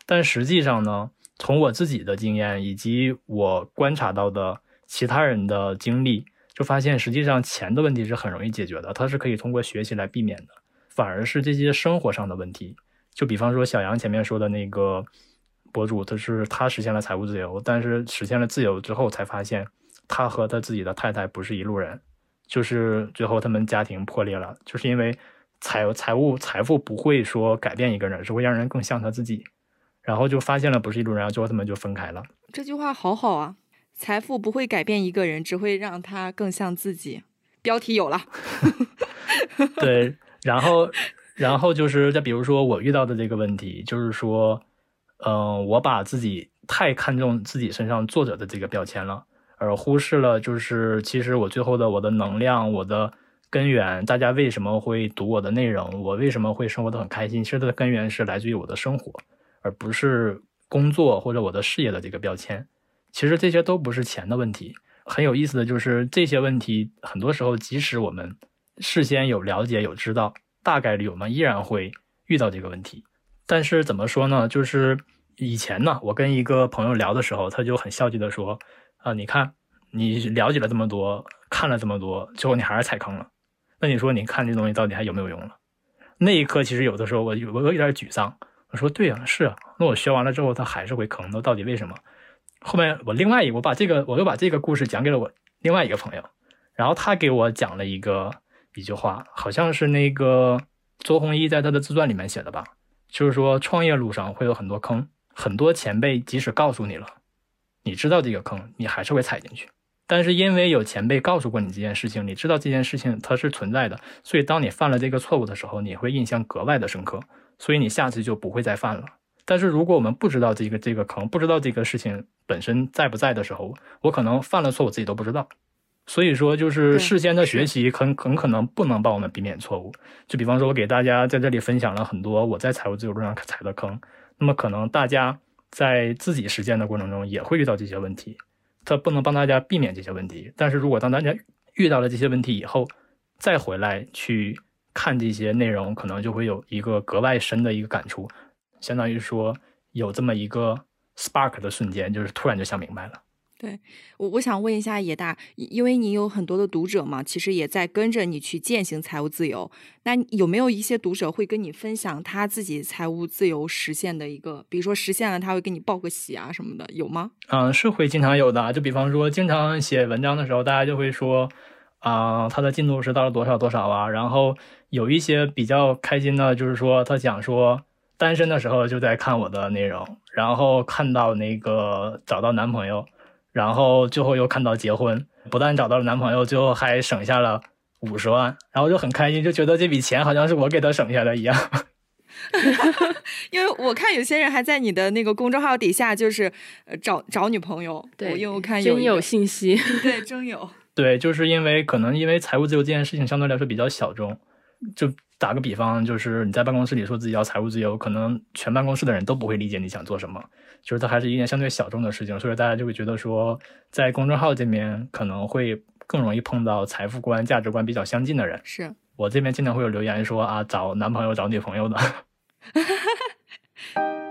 但实际上呢，从我自己的经验以及我观察到的其他人的经历，就发现实际上钱的问题是很容易解决的，它是可以通过学习来避免的。反而是这些生活上的问题，就比方说小杨前面说的那个。博主他是他实现了财务自由，但是实现了自由之后才发现，他和他自己的太太不是一路人，就是最后他们家庭破裂了，就是因为财财务财富不会说改变一个人，是会让人更像他自己，然后就发现了不是一路人，然后最后他们就分开了。这句话好好啊，财富不会改变一个人，只会让他更像自己。标题有了，对，然后然后就是再比如说我遇到的这个问题，就是说。嗯，我把自己太看重自己身上作者的这个标签了，而忽视了就是其实我最后的我的能量，我的根源，大家为什么会读我的内容，我为什么会生活的很开心？其实它的根源是来自于我的生活，而不是工作或者我的事业的这个标签。其实这些都不是钱的问题。很有意思的就是这些问题，很多时候即使我们事先有了解有知道，大概率我们依然会遇到这个问题。但是怎么说呢？就是以前呢，我跟一个朋友聊的时候，他就很消极的说：“啊，你看，你了解了这么多，看了这么多，最后你还是踩坑了。那你说，你看这东西到底还有没有用了？”那一刻，其实有的时候我我有点沮丧。我说：“对啊，是啊，那我学完了之后，他还是会坑，那到底为什么？”后面我另外一我把这个我又把这个故事讲给了我另外一个朋友，然后他给我讲了一个一句话，好像是那个周鸿祎在他的自传里面写的吧。就是说，创业路上会有很多坑，很多前辈即使告诉你了，你知道这个坑，你还是会踩进去。但是因为有前辈告诉过你这件事情，你知道这件事情它是存在的，所以当你犯了这个错误的时候，你会印象格外的深刻，所以你下次就不会再犯了。但是如果我们不知道这个这个坑，不知道这个事情本身在不在的时候，我可能犯了错，我自己都不知道。所以说，就是事先的学习很很可能不能帮我们避免错误。就比方说，我给大家在这里分享了很多我在财务自由路上踩的坑，那么可能大家在自己实践的过程中也会遇到这些问题。它不能帮大家避免这些问题，但是如果当大家遇到了这些问题以后，再回来去看这些内容，可能就会有一个格外深的一个感触，相当于说有这么一个 spark 的瞬间，就是突然就想明白了。对我，我想问一下野大，因为你有很多的读者嘛，其实也在跟着你去践行财务自由。那有没有一些读者会跟你分享他自己财务自由实现的一个，比如说实现了，他会给你报个喜啊什么的，有吗？嗯，是会经常有的。就比方说，经常写文章的时候，大家就会说，啊，他的进度是到了多少多少啊。然后有一些比较开心的，就是说他讲说，单身的时候就在看我的内容，然后看到那个找到男朋友。然后最后又看到结婚，不但找到了男朋友，最后还省下了五十万，然后就很开心，就觉得这笔钱好像是我给他省下的一样。因为我看有些人还在你的那个公众号底下，就是呃找找女朋友。对，因为我看真有信息。对，真有。对，就是因为可能因为财务自由这件事情相对来说比较小众，就打个比方，就是你在办公室里说自己要财务自由，可能全办公室的人都不会理解你想做什么，就是它还是一件相对小众的事情，所以大家就会觉得说，在公众号这边可能会更容易碰到财富观、价值观比较相近的人。是我这边经常会有留言说啊，找男朋友、找女朋友的。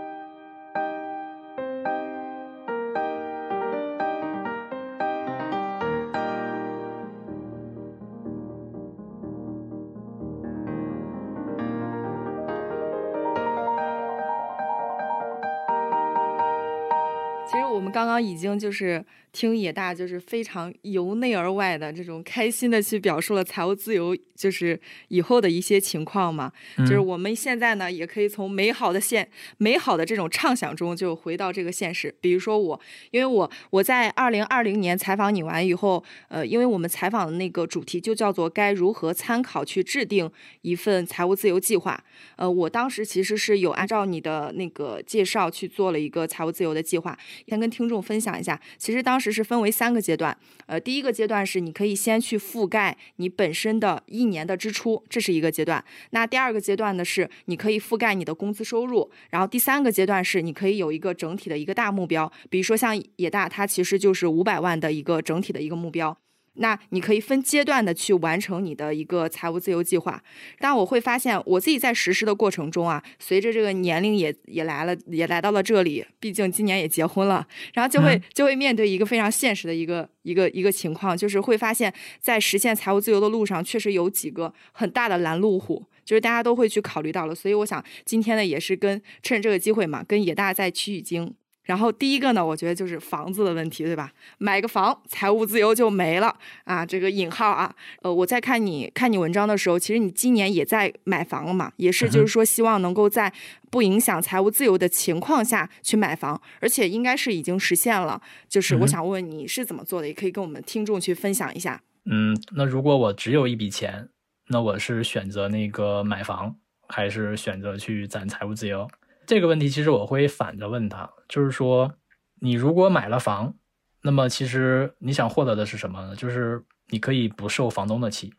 刚刚已经就是听野大就是非常由内而外的这种 开心的去表述了财务自由就是以后的一些情况嘛，就是我们现在呢也可以从美好的现美好的这种畅想中就回到这个现实。比如说我，因为我我在二零二零年采访你完以后，呃，因为我们采访的那个主题就叫做该如何参考去制定一份财务自由计划，呃，我当时其实是有按照你的那个介绍去做了一个财务自由的计划，先跟听。众分享一下，其实当时是分为三个阶段。呃，第一个阶段是你可以先去覆盖你本身的一年的支出，这是一个阶段。那第二个阶段呢是你可以覆盖你的工资收入。然后第三个阶段是你可以有一个整体的一个大目标，比如说像野大，它其实就是五百万的一个整体的一个目标。那你可以分阶段的去完成你的一个财务自由计划，但我会发现我自己在实施的过程中啊，随着这个年龄也也来了，也来到了这里，毕竟今年也结婚了，然后就会就会面对一个非常现实的一个一个一个情况，就是会发现，在实现财务自由的路上，确实有几个很大的拦路虎，就是大家都会去考虑到了，所以我想今天呢，也是跟趁这个机会嘛，跟野大在取取经。然后第一个呢，我觉得就是房子的问题，对吧？买个房，财务自由就没了啊！这个引号啊，呃，我在看你看你文章的时候，其实你今年也在买房了嘛，也是就是说希望能够在不影响财务自由的情况下去买房，而且应该是已经实现了。就是我想问问你是怎么做的，也可以跟我们听众去分享一下。嗯，那如果我只有一笔钱，那我是选择那个买房，还是选择去攒财务自由？这个问题其实我会反着问他，就是说，你如果买了房，那么其实你想获得的是什么呢？就是你可以不受房东的气，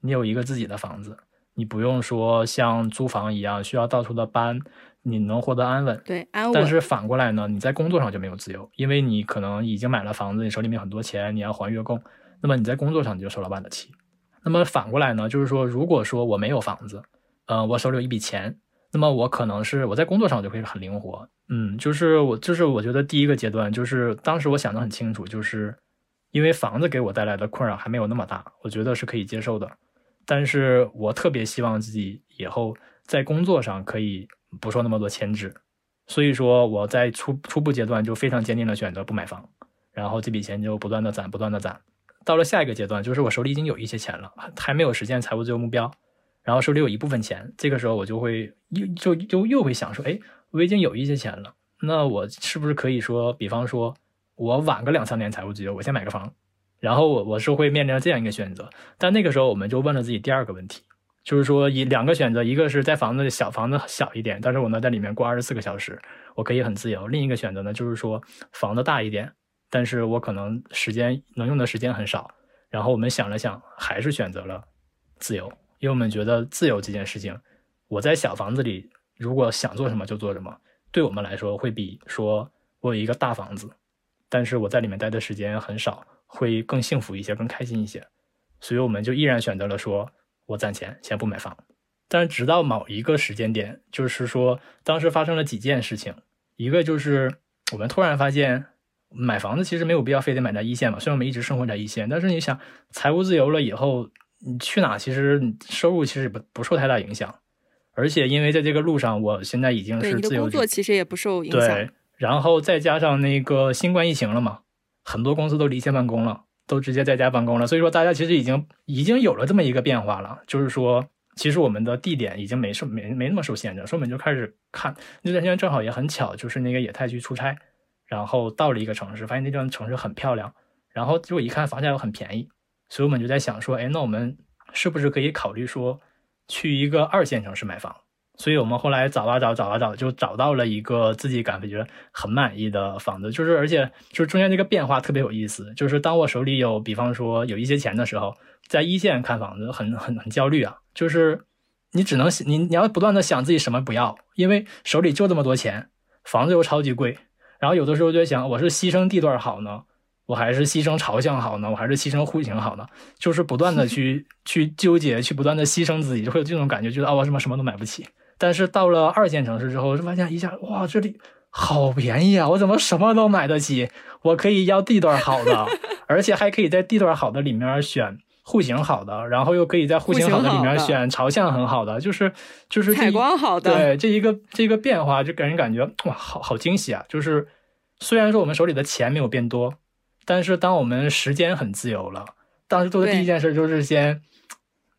你有一个自己的房子，你不用说像租房一样需要到处的搬，你能获得安稳。对，安稳。但是反过来呢，你在工作上就没有自由，因为你可能已经买了房子，你手里面很多钱，你要还月供，那么你在工作上你就受老板的气。那么反过来呢，就是说，如果说我没有房子，呃，我手里有一笔钱。那么我可能是我在工作上我就会很灵活，嗯，就是我就是我觉得第一个阶段就是当时我想的很清楚，就是因为房子给我带来的困扰还没有那么大，我觉得是可以接受的。但是我特别希望自己以后在工作上可以不受那么多牵制，所以说我在初初步阶段就非常坚定的选择不买房，然后这笔钱就不断的攒，不断的攒，到了下一个阶段，就是我手里已经有一些钱了，还没有实现财务自由目标。然后手里有一部分钱，这个时候我就会又就就又会想说，哎，我已经有一些钱了，那我是不是可以说，比方说，我晚个两三年财务自由，我先买个房，然后我我是会面临着这样一个选择。但那个时候我们就问了自己第二个问题，就是说以两个选择，一个是在房子小房子小一点，但是我能在里面过二十四个小时，我可以很自由；另一个选择呢，就是说房子大一点，但是我可能时间能用的时间很少。然后我们想了想，还是选择了自由。因为我们觉得自由这件事情，我在小房子里，如果想做什么就做什么，对我们来说会比说我有一个大房子，但是我在里面待的时间很少，会更幸福一些，更开心一些。所以我们就毅然选择了说，我攒钱先不买房。但是直到某一个时间点，就是说当时发生了几件事情，一个就是我们突然发现，买房子其实没有必要非得买在一线嘛。虽然我们一直生活在一线，但是你想财务自由了以后。你去哪，其实收入其实不不受太大影响，而且因为在这个路上，我现在已经是自由。工作其实也不受影响。对，然后再加上那个新冠疫情了嘛，很多公司都离线办公了，都直接在家办公了，所以说大家其实已经已经有了这么一个变化了，就是说，其实我们的地点已经没受没没那么受限制，所以我们就开始看那段时间正好也很巧，就是那个野太去出差，然后到了一个城市，发现那段城市很漂亮，然后结果一看房价又很便宜。所以我们就在想说，哎，那我们是不是可以考虑说，去一个二线城市买房？所以我们后来找啊找，找啊找，就找到了一个自己感觉很满意的房子。就是而且就是中间这个变化特别有意思。就是当我手里有，比方说有一些钱的时候，在一线看房子很很很焦虑啊。就是你只能你你要不断的想自己什么不要，因为手里就这么多钱，房子又超级贵，然后有的时候就想，我是牺牲地段好呢，我还是牺牲朝向好呢，我还是牺牲户型好呢？就是不断的去 去纠结，去不断的牺牲自己，就会有这种感觉，觉得啊，我什么什么都买不起。但是到了二线城市之后，就发现一下，哇，这里好便宜啊！我怎么什么都买得起？我可以要地段好的，而且还可以在地段好的里面选。户型好的，然后又可以在户型好的里面选朝向很好的，就是就是采光好的，对这一个这个变化就给人感觉哇，好好惊喜啊！就是虽然说我们手里的钱没有变多，但是当我们时间很自由了，当时做的第一件事就是先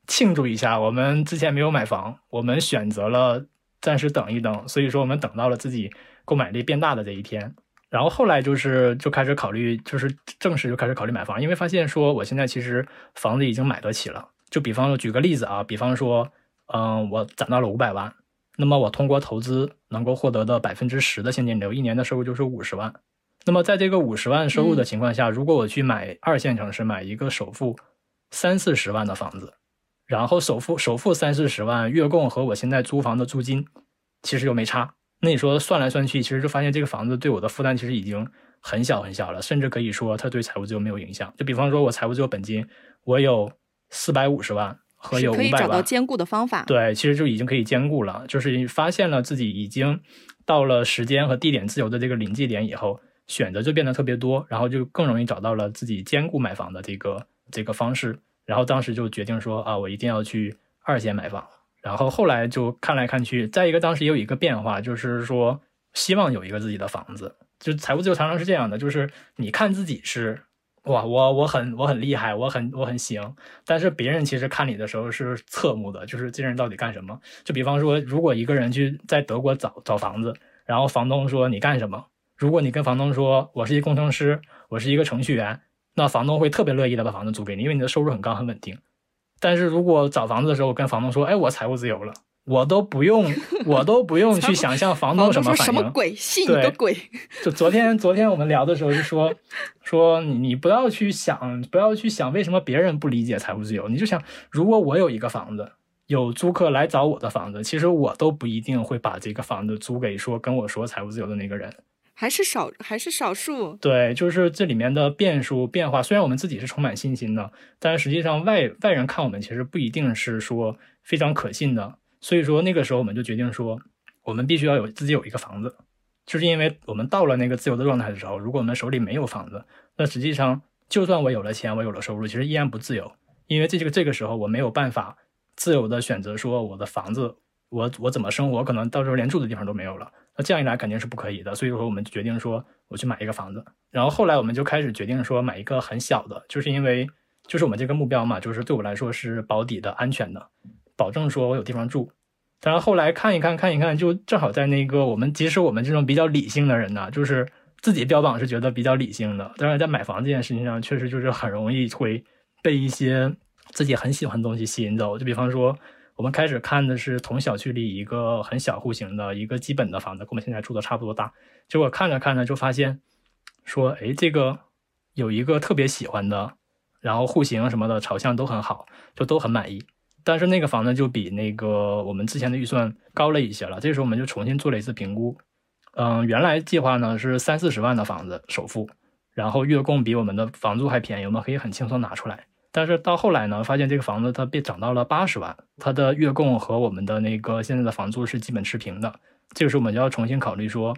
庆祝一下，我们之前没有买房，我们选择了暂时等一等，所以说我们等到了自己购买力变大的这一天。然后后来就是就开始考虑，就是正式就开始考虑买房，因为发现说我现在其实房子已经买得起了。就比方说举个例子啊，比方说，嗯，我攒到了五百万，那么我通过投资能够获得的百分之十的现金流，一年的收入就是五十万。那么在这个五十万收入的情况下，如果我去买二线城市买一个首付三四十万的房子，然后首付首付三四十万，月供和我现在租房的租金其实又没差。那你说算来算去，其实就发现这个房子对我的负担其实已经很小很小了，甚至可以说它对财务自由没有影响。就比方说，我财务自由本金我有四百五十万和有五百万，可以找到兼顾的方法。对，其实就已经可以兼顾了。就是发现了自己已经到了时间和地点自由的这个临界点以后，选择就变得特别多，然后就更容易找到了自己兼顾买房的这个这个方式。然后当时就决定说啊，我一定要去二线买房。然后后来就看来看去，再一个当时也有一个变化，就是说希望有一个自己的房子。就财务自由常常是这样的，就是你看自己是哇，我我很我很厉害，我很我很行，但是别人其实看你的时候是侧目的，就是这人到底干什么？就比方说，如果一个人去在德国找找房子，然后房东说你干什么？如果你跟房东说我是一工程师，我是一个程序员，那房东会特别乐意的把房子租给你，因为你的收入很高很稳定。但是如果找房子的时候，我跟房东说：“哎，我财务自由了，我都不用，我都不用去想象房东什么反应。”什么鬼？信你个鬼！就昨天，昨天我们聊的时候就说说你，你不要去想，不要去想为什么别人不理解财务自由，你就想，如果我有一个房子，有租客来找我的房子，其实我都不一定会把这个房子租给说跟我说财务自由的那个人。还是少，还是少数。对，就是这里面的变数变化。虽然我们自己是充满信心的，但是实际上外外人看我们，其实不一定是说非常可信的。所以说那个时候我们就决定说，我们必须要有自己有一个房子，就是因为我们到了那个自由的状态的时候，如果我们手里没有房子，那实际上就算我有了钱，我有了收入，其实依然不自由，因为这个这个时候我没有办法自由的选择说我的房子，我我怎么生活，可能到时候连住的地方都没有了。那这样一来肯定是不可以的，所以说我们决定说我去买一个房子，然后后来我们就开始决定说买一个很小的，就是因为就是我们这个目标嘛，就是对我来说是保底的、安全的，保证说我有地方住。但是后来看一看看一看，就正好在那个我们即使我们这种比较理性的人呢，就是自己标榜是觉得比较理性的，但是在买房这件事情上，确实就是很容易会被一些自己很喜欢的东西吸引走，就比方说。我们开始看的是同小区里一个很小户型的一个基本的房子，跟我们现在住的差不多大。结果看着看着就发现，说，哎，这个有一个特别喜欢的，然后户型什么的朝向都很好，就都很满意。但是那个房子就比那个我们之前的预算高了一些了。这时候我们就重新做了一次评估。嗯，原来计划呢是三四十万的房子首付，然后月供比我们的房租还便宜，我们可以很轻松拿出来。但是到后来呢，发现这个房子它被涨到了八十万，它的月供和我们的那个现在的房租是基本持平的。这个时候我们就要重新考虑说，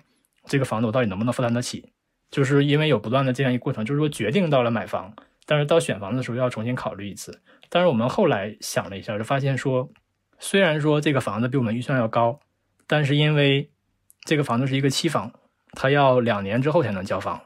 这个房子我到底能不能负担得起？就是因为有不断的这样一个过程，就是说决定到了买房，但是到选房的时候要重新考虑一次。但是我们后来想了一下，就发现说，虽然说这个房子比我们预算要高，但是因为这个房子是一个期房，它要两年之后才能交房，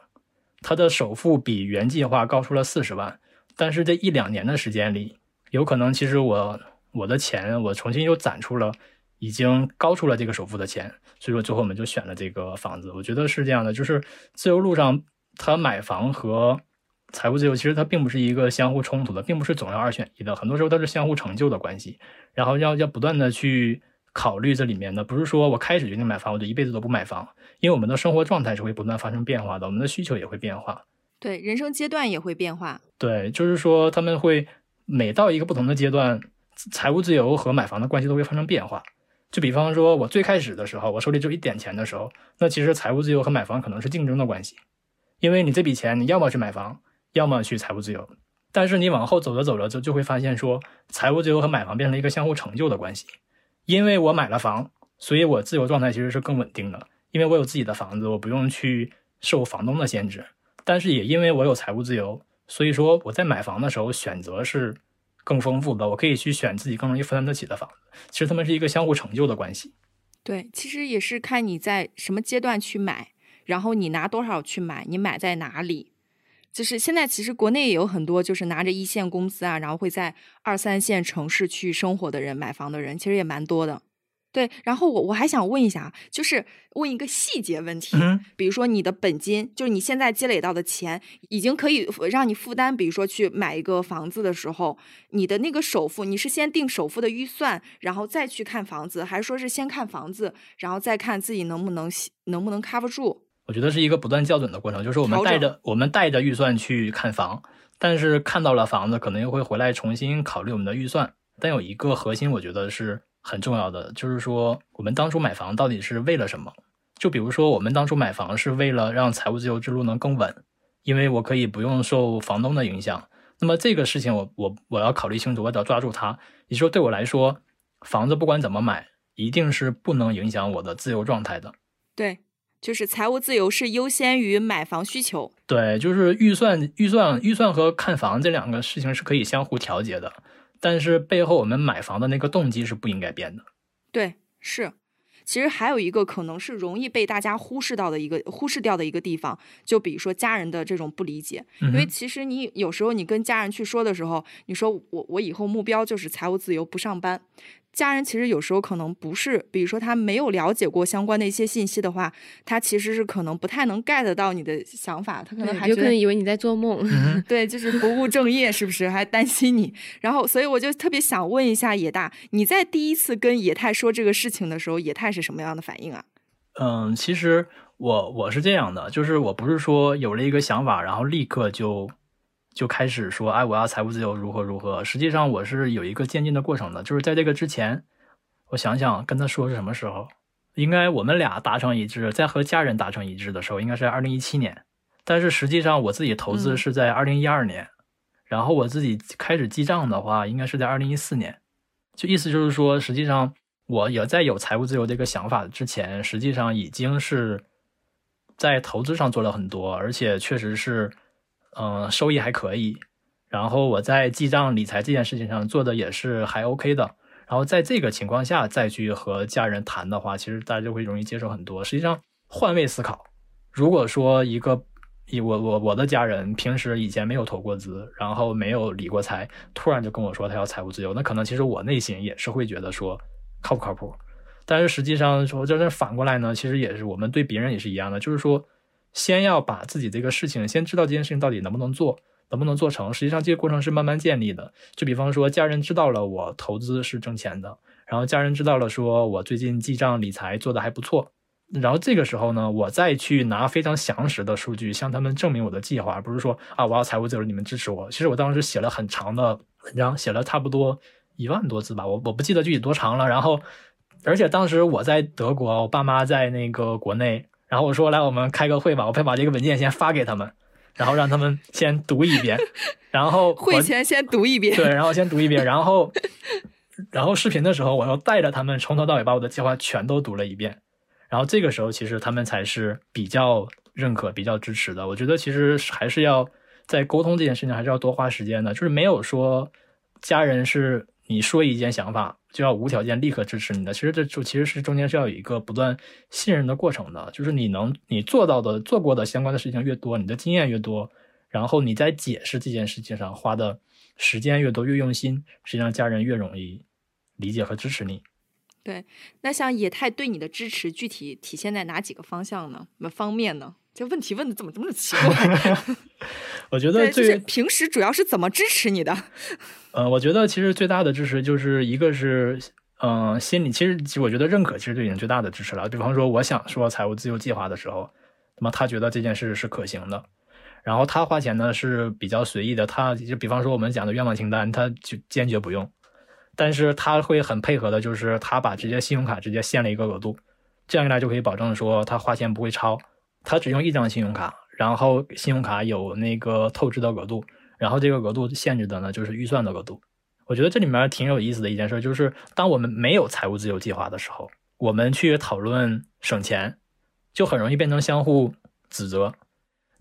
它的首付比原计划高出了四十万。但是这一两年的时间里，有可能其实我我的钱我重新又攒出了，已经高出了这个首付的钱，所以说最后我们就选了这个房子。我觉得是这样的，就是自由路上，他买房和财务自由其实它并不是一个相互冲突的，并不是总要二选一的，很多时候都是相互成就的关系。然后要要不断的去考虑这里面的，不是说我开始决定买房，我就一辈子都不买房，因为我们的生活状态是会不断发生变化的，我们的需求也会变化。对，人生阶段也会变化。对，就是说他们会每到一个不同的阶段，财务自由和买房的关系都会发生变化。就比方说，我最开始的时候，我手里就一点钱的时候，那其实财务自由和买房可能是竞争的关系，因为你这笔钱你要么去买房，要么去财务自由。但是你往后走着走着，就就会发现说，财务自由和买房变成一个相互成就的关系。因为我买了房，所以我自由状态其实是更稳定的，因为我有自己的房子，我不用去受房东的限制。但是也因为我有财务自由，所以说我在买房的时候选择是。更丰富的，我可以去选自己更容易负担得起的房子。其实他们是一个相互成就的关系。对，其实也是看你在什么阶段去买，然后你拿多少去买，你买在哪里。就是现在，其实国内也有很多就是拿着一线工资啊，然后会在二三线城市去生活的人，买房的人其实也蛮多的。对，然后我我还想问一下，就是问一个细节问题，比如说你的本金，就是你现在积累到的钱，已经可以让你负担，比如说去买一个房子的时候，你的那个首付，你是先定首付的预算，然后再去看房子，还是说是先看房子，然后再看自己能不能能不能 cover 住？我觉得是一个不断校准的过程，就是我们带着我们带着预算去看房，但是看到了房子，可能又会回来重新考虑我们的预算。但有一个核心，我觉得是。很重要的就是说，我们当初买房到底是为了什么？就比如说，我们当初买房是为了让财务自由之路能更稳，因为我可以不用受房东的影响。那么这个事情，我我我要考虑清楚，我得要抓住它。也就是说，对我来说，房子不管怎么买，一定是不能影响我的自由状态的。对，就是财务自由是优先于买房需求。对，就是预算、预算、预算和看房这两个事情是可以相互调节的。但是背后我们买房的那个动机是不应该变的。对，是。其实还有一个可能是容易被大家忽视到的一个忽视掉的一个地方，就比如说家人的这种不理解。因为其实你有时候你跟家人去说的时候，你说我我以后目标就是财务自由，不上班。家人其实有时候可能不是，比如说他没有了解过相关的一些信息的话，他其实是可能不太能 get 到你的想法，他可能还有可能以为你在做梦。对，就是不务正业，是不是？还担心你。然后，所以我就特别想问一下野大，你在第一次跟野太说这个事情的时候，野太是什么样的反应啊？嗯，其实我我是这样的，就是我不是说有了一个想法，然后立刻就。就开始说，哎，我要财务自由，如何如何？实际上我是有一个渐进的过程的，就是在这个之前，我想想跟他说是什么时候，应该我们俩达成一致，在和家人达成一致的时候，应该是二零一七年。但是实际上我自己投资是在二零一二年，然后我自己开始记账的话，应该是在二零一四年。就意思就是说，实际上我也在有财务自由这个想法之前，实际上已经是在投资上做了很多，而且确实是。嗯，收益还可以。然后我在记账理财这件事情上做的也是还 OK 的。然后在这个情况下再去和家人谈的话，其实大家就会容易接受很多。实际上换位思考，如果说一个以我我我的家人平时以前没有投过资，然后没有理过财，突然就跟我说他要财务自由，那可能其实我内心也是会觉得说靠不靠谱。但是实际上说这这反过来呢，其实也是我们对别人也是一样的，就是说。先要把自己这个事情，先知道这件事情到底能不能做，能不能做成。实际上，这个过程是慢慢建立的。就比方说，家人知道了我投资是挣钱的，然后家人知道了说我最近记账理财做的还不错，然后这个时候呢，我再去拿非常详实的数据向他们证明我的计划，而不是说啊我要财务自由，你们支持我。其实我当时写了很长的文章，写了差不多一万多字吧，我我不记得具体多长了。然后，而且当时我在德国，我爸妈在那个国内。然后我说来，我们开个会吧，我会把这个文件先发给他们，然后让他们先读一遍，然后会前先读一遍，对，然后先读一遍，然后然后视频的时候，我又带着他们从头到尾把我的计划全都读了一遍，然后这个时候其实他们才是比较认可、比较支持的。我觉得其实还是要在沟通这件事情还是要多花时间的，就是没有说家人是。你说一件想法，就要无条件立刻支持你的。其实这就其实是中间是要有一个不断信任的过程的。就是你能你做到的、做过的相关的事情越多，你的经验越多，然后你在解释这件事情上花的时间越多、越用心，实际上家人越容易理解和支持你。对，那像野太对你的支持，具体体现在哪几个方向呢？什么方面呢？这问题问的怎么这么奇怪？我觉得最平时主要是怎么支持你的？呃，我觉得其实最大的支持就是一个是，嗯，心理。其实我觉得认可其实就已经最大的支持了。比方说，我想说财务自由计划的时候，那么他觉得这件事是可行的，然后他花钱呢是比较随意的。他就比方说我们讲的愿望清单，他就坚决不用。但是他会很配合的，就是他把直接信用卡直接限了一个额度，这样一来就可以保证说他花钱不会超。他只用一张信用卡，然后信用卡有那个透支的额度，然后这个额度限制的呢就是预算的额度。我觉得这里面挺有意思的一件事，就是当我们没有财务自由计划的时候，我们去讨论省钱，就很容易变成相互指责。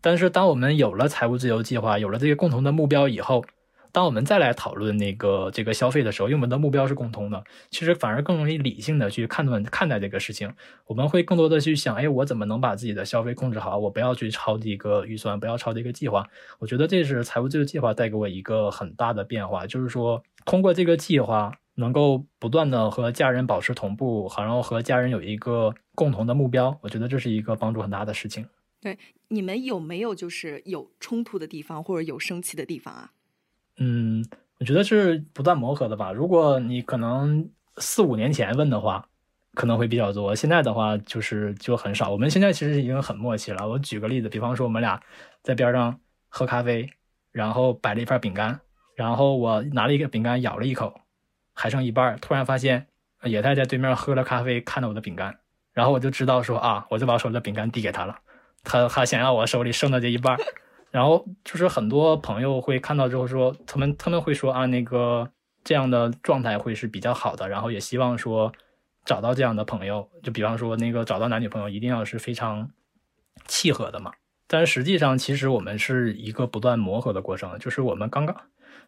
但是当我们有了财务自由计划，有了这个共同的目标以后，当我们再来讨论那个这个消费的时候，因为我们的目标是共通的，其实反而更容易理性的去判断看待这个事情。我们会更多的去想，哎，我怎么能把自己的消费控制好？我不要去超这个预算，不要超这个计划。我觉得这是财务自由计划带给我一个很大的变化，就是说通过这个计划，能够不断的和家人保持同步，好然后和家人有一个共同的目标。我觉得这是一个帮助很大的事情。对，你们有没有就是有冲突的地方，或者有生气的地方啊？嗯，我觉得是不断磨合的吧。如果你可能四五年前问的话，可能会比较多。现在的话，就是就很少。我们现在其实已经很默契了。我举个例子，比方说我们俩在边上喝咖啡，然后摆了一块饼干，然后我拿了一个饼干咬了一口，还剩一半，突然发现野太在对面喝了咖啡，看到我的饼干，然后我就知道说啊，我就把手里的饼干递给他了，他他想要我手里剩的这一半。然后就是很多朋友会看到之后说，他们他们会说啊，那个这样的状态会是比较好的，然后也希望说找到这样的朋友，就比方说那个找到男女朋友一定要是非常契合的嘛。但实际上，其实我们是一个不断磨合的过程。就是我们刚刚，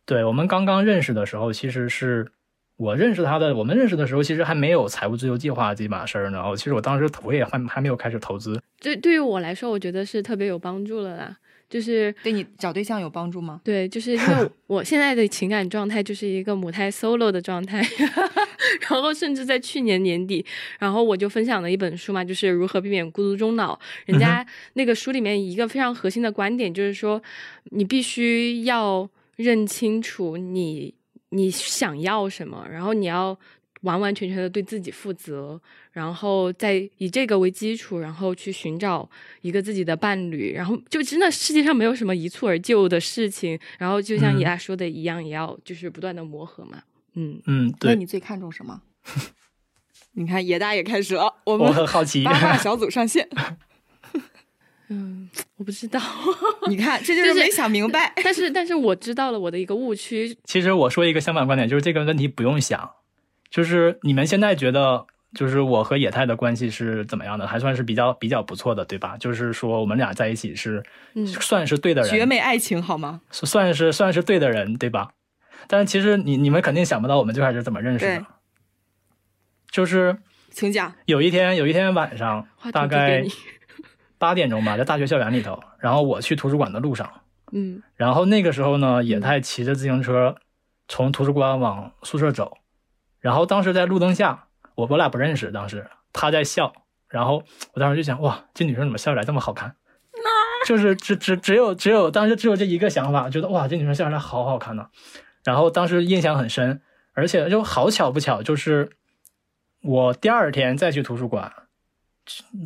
对我们刚刚认识的时候，其实是我认识他的，我们认识的时候其实还没有财务自由计划这码事儿呢。然后其实我当时我也还还没有开始投资。对，对于我来说，我觉得是特别有帮助了啦。就是对你找对象有帮助吗？对，就是因为 我现在的情感状态就是一个母胎 solo 的状态，然后甚至在去年年底，然后我就分享了一本书嘛，就是如何避免孤独终老。人家那个书里面一个非常核心的观点就是说，你必须要认清楚你你想要什么，然后你要。完完全全的对自己负责，然后再以这个为基础，然后去寻找一个自己的伴侣，然后就真的世界上没有什么一蹴而就的事情，然后就像野大说的一样，也要就是不断的磨合嘛。嗯嗯，那你最看重什么？你看野大也开始了，我们我很好奇，八卦小组上线。嗯，我不知道。你看，这就是没想明白。但是，但是我知道了我的一个误区。其实我说一个相反观点，就是这个问题不用想。就是你们现在觉得，就是我和野太的关系是怎么样的？还算是比较比较不错的，对吧？就是说我们俩在一起是，算是对的人，绝美爱情好吗？算是算是对的人，对吧？但是其实你你们肯定想不到我们最开始怎么认识的，就是请讲。有一天有一天晚上，大概 八点钟吧，在大学校园里头，然后我去图书馆的路上，嗯，然后那个时候呢，野太骑着自行车从图书馆往宿舍走。然后当时在路灯下，我我俩不认识，当时他在笑，然后我当时就想，哇，这女生怎么笑起来这么好看？就是只只只有只有当时只有这一个想法，觉得哇，这女生笑起来好好看呢。然后当时印象很深，而且就好巧不巧，就是我第二天再去图书馆，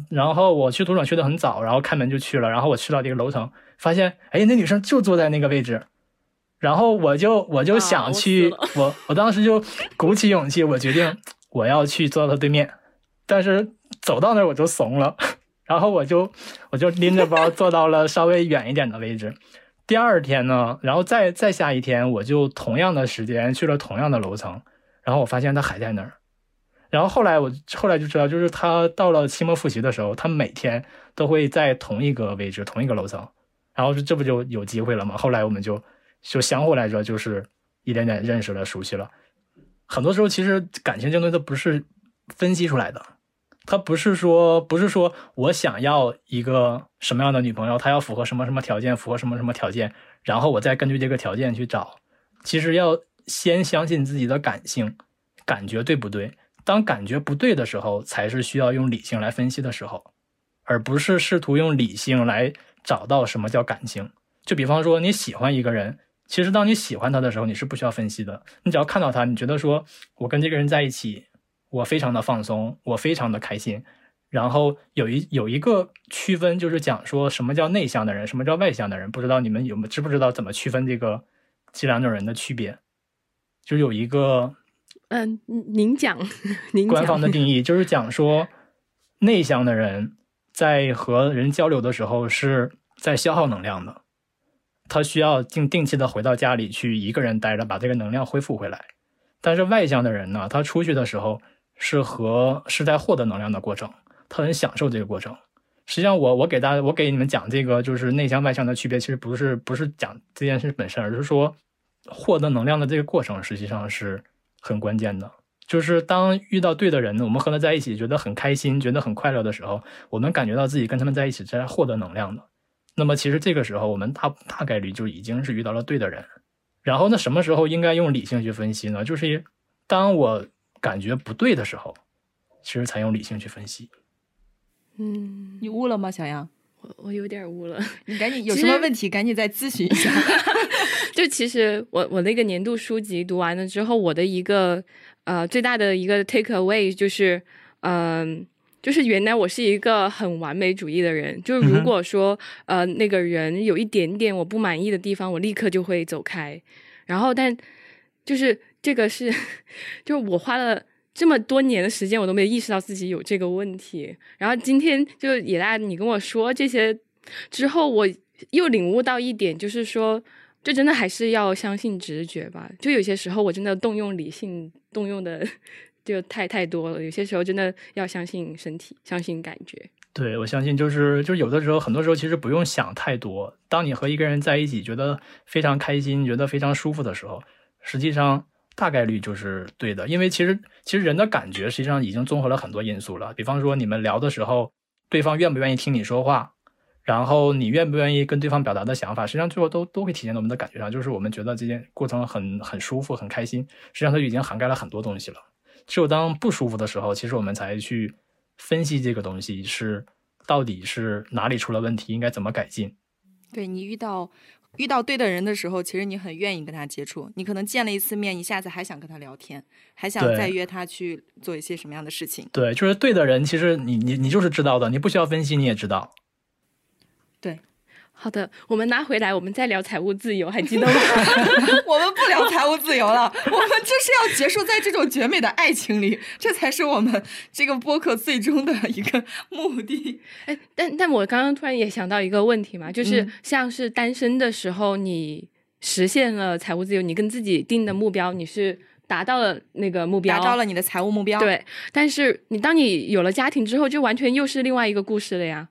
然后我去图书馆去的很早，然后开门就去了，然后我去到这个楼层，发现哎，那女生就坐在那个位置。然后我就我就想去，我我当时就鼓起勇气，我决定我要去坐到他对面，但是走到那儿我就怂了，然后我就我就拎着包坐到了稍微远一点的位置。第二天呢，然后再再下一天，我就同样的时间去了同样的楼层，然后我发现他还在那儿。然后后来我后来就知道，就是他到了期末复习的时候，他每天都会在同一个位置、同一个楼层，然后这不就有机会了吗？后来我们就。就相互来说，就是一点点认识了、熟悉了。很多时候，其实感情这东西它不是分析出来的，它不是说不是说我想要一个什么样的女朋友，她要符合什么什么条件，符合什么什么条件，然后我再根据这个条件去找。其实要先相信自己的感性，感觉对不对？当感觉不对的时候，才是需要用理性来分析的时候，而不是试图用理性来找到什么叫感情。就比方说你喜欢一个人。其实，当你喜欢他的时候，你是不需要分析的。你只要看到他，你觉得说，我跟这个人在一起，我非常的放松，我非常的开心。然后有一有一个区分，就是讲说什么叫内向的人，什么叫外向的人。不知道你们有没知不知道怎么区分这个这两种人的区别？就有一个嗯，您讲，您官方的定义就是讲说，内向的人在和人交流的时候是在消耗能量的，他需要定定期的回到家里去一个人待着，把这个能量恢复回来。但是外向的人呢，他出去的时候是和是在获得能量的过程，他很享受这个过程。实际上，我我给大家我给你们讲这个就是内向外向的区别，其实不是不是讲这件事本身，而是说获得能量的这个过程实际上是。很关键的，就是当遇到对的人，我们和他在一起，觉得很开心，觉得很快乐的时候，我们感觉到自己跟他们在一起在获得能量的。那么，其实这个时候，我们大大概率就已经是遇到了对的人。然后，那什么时候应该用理性去分析呢？就是当我感觉不对的时候，其实才用理性去分析。嗯，你悟了吗，小杨？我我有点悟了。你赶紧 有什么问题，赶紧再咨询一下。就其实我我那个年度书籍读完了之后，我的一个呃最大的一个 take away 就是，嗯，就是原来我是一个很完美主义的人。就是如果说呃那个人有一点点我不满意的地方，我立刻就会走开。然后但就是这个是，就是我花了这么多年的时间，我都没有意识到自己有这个问题。然后今天就野大你跟我说这些之后，我又领悟到一点，就是说。就真的还是要相信直觉吧。就有些时候我真的动用理性，动用的就太太多了。有些时候真的要相信身体，相信感觉。对，我相信就是就是有的时候，很多时候其实不用想太多。当你和一个人在一起，觉得非常开心，觉得非常舒服的时候，实际上大概率就是对的。因为其实其实人的感觉实际上已经综合了很多因素了。比方说你们聊的时候，对方愿不愿意听你说话。然后你愿不愿意跟对方表达的想法，实际上最后都都会体现在我们的感觉上，就是我们觉得这件过程很很舒服、很开心。实际上它已经涵盖了很多东西了。只有当不舒服的时候，其实我们才去分析这个东西是到底是哪里出了问题，应该怎么改进。对你遇到遇到对的人的时候，其实你很愿意跟他接触。你可能见了一次面，你下次还想跟他聊天，还想再约他去做一些什么样的事情。对，就是对的人，其实你你你就是知道的，你不需要分析，你也知道。对，好的，我们拿回来，我们再聊财务自由，还记得吗？我们不聊财务自由了，我们就是要结束在这种绝美的爱情里，这才是我们这个播客最终的一个目的。哎，但但我刚刚突然也想到一个问题嘛，就是像是单身的时候，你实现了财务自由，你跟自己定的目标，你是达到了那个目标，达到了你的财务目标。对，但是你当你有了家庭之后，就完全又是另外一个故事了呀。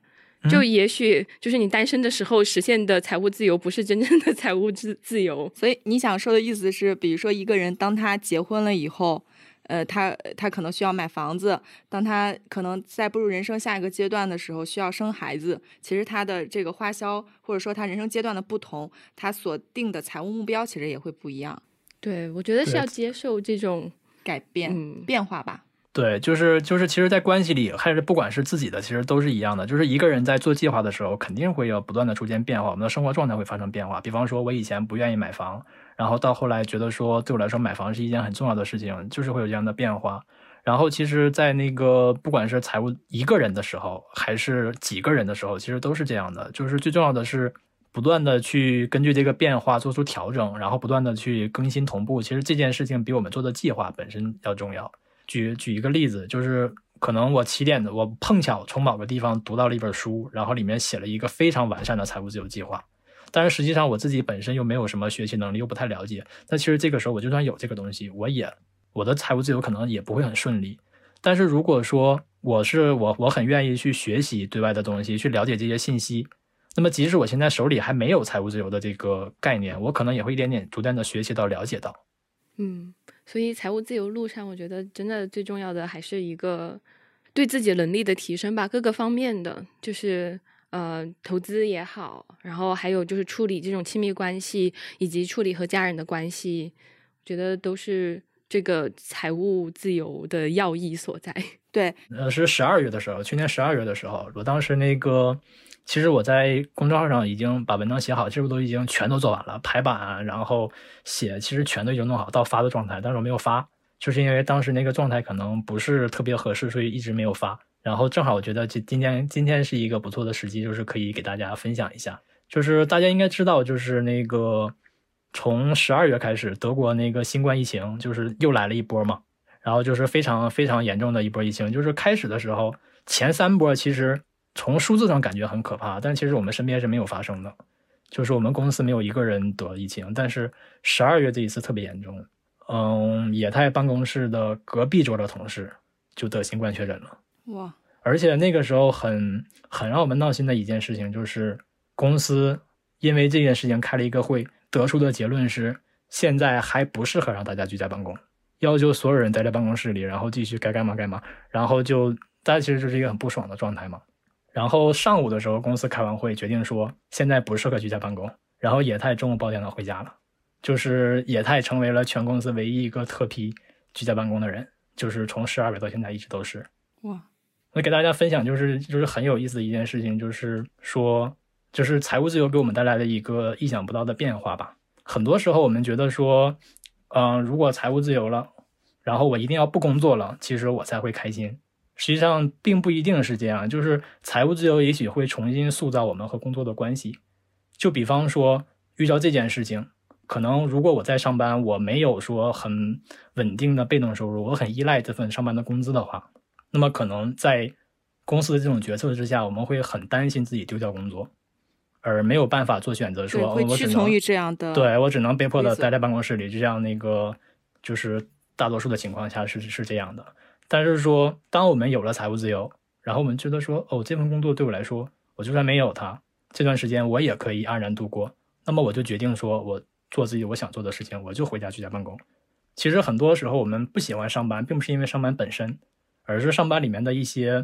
就也许就是你单身的时候实现的财务自由，不是真正的 财务自自由。所以你想说的意思是，比如说一个人当他结婚了以后，呃，他他可能需要买房子；当他可能在步入人生下一个阶段的时候，需要生孩子。其实他的这个花销，或者说他人生阶段的不同，他所定的财务目标其实也会不一样。对，我觉得是要接受这种改变变化吧。对，就是就是，其实，在关系里，还是不管是自己的，其实都是一样的。就是一个人在做计划的时候，肯定会要不断的出现变化，我们的生活状态会发生变化。比方说，我以前不愿意买房，然后到后来觉得说，对我来说买房是一件很重要的事情，就是会有这样的变化。然后，其实，在那个不管是财务一个人的时候，还是几个人的时候，其实都是这样的。就是最重要的是不断的去根据这个变化做出调整，然后不断的去更新同步。其实这件事情比我们做的计划本身要重要。举举一个例子，就是可能我起点的，我碰巧从某个地方读到了一本书，然后里面写了一个非常完善的财务自由计划，但是实际上我自己本身又没有什么学习能力，又不太了解。那其实这个时候，我就算有这个东西，我也我的财务自由可能也不会很顺利。但是如果说我是我，我很愿意去学习对外的东西，去了解这些信息，那么即使我现在手里还没有财务自由的这个概念，我可能也会一点点逐渐的学习到、了解到。嗯。所以，财务自由路上，我觉得真的最重要的还是一个对自己能力的提升吧，各个方面的，就是呃，投资也好，然后还有就是处理这种亲密关系，以及处理和家人的关系，我觉得都是这个财务自由的要义所在。对，呃，是十二月的时候，去年十二月的时候，我当时那个。其实我在公众号上已经把文章写好，其实都已经全都做完了，排版，然后写，其实全都已经弄好到发的状态，但是我没有发，就是因为当时那个状态可能不是特别合适，所以一直没有发。然后正好我觉得今今天今天是一个不错的时机，就是可以给大家分享一下。就是大家应该知道，就是那个从十二月开始，德国那个新冠疫情就是又来了一波嘛。然后就是非常非常严重的一波疫情。就是开始的时候，前三波其实从数字上感觉很可怕，但其实我们身边是没有发生的，就是我们公司没有一个人得疫情。但是十二月这一次特别严重，嗯，野太办公室的隔壁桌的同事就得新冠确诊了。哇！而且那个时候很很让我们闹心的一件事情就是，公司因为这件事情开了一个会，得出的结论是现在还不适合让大家居家办公，要求所有人待在办公室里，然后继续该干嘛干嘛，然后就大家其实就是一个很不爽的状态嘛。然后上午的时候，公司开完会决定说现在不适合居家办公，然后野太中午抱电脑回家了，就是野太成为了全公司唯一一个特批居家办公的人，就是从十二月到现在一直都是。哇！那给大家分享，就是就是很有意思的一件事情，就是说，就是财务自由给我们带来的一个意想不到的变化吧。很多时候我们觉得说，嗯，如果财务自由了，然后我一定要不工作了，其实我才会开心。实际上并不一定是这样，就是财务自由也许会重新塑造我们和工作的关系。就比方说遇到这件事情，可能如果我在上班，我没有说很稳定的被动收入，我很依赖这份上班的工资的话。那么可能在公司的这种决策之下，我们会很担心自己丢掉工作，而没有办法做选择，说我屈从于这样的，对我只能被迫的待在办公室里，就像那个就是大多数的情况下是是这样的。但是说，当我们有了财务自由，然后我们觉得说，哦，这份工作对我来说，我就算没有它，这段时间我也可以安然度过。那么我就决定说，我做自己我想做的事情，我就回家居家办公。其实很多时候我们不喜欢上班，并不是因为上班本身。而是上班里面的一些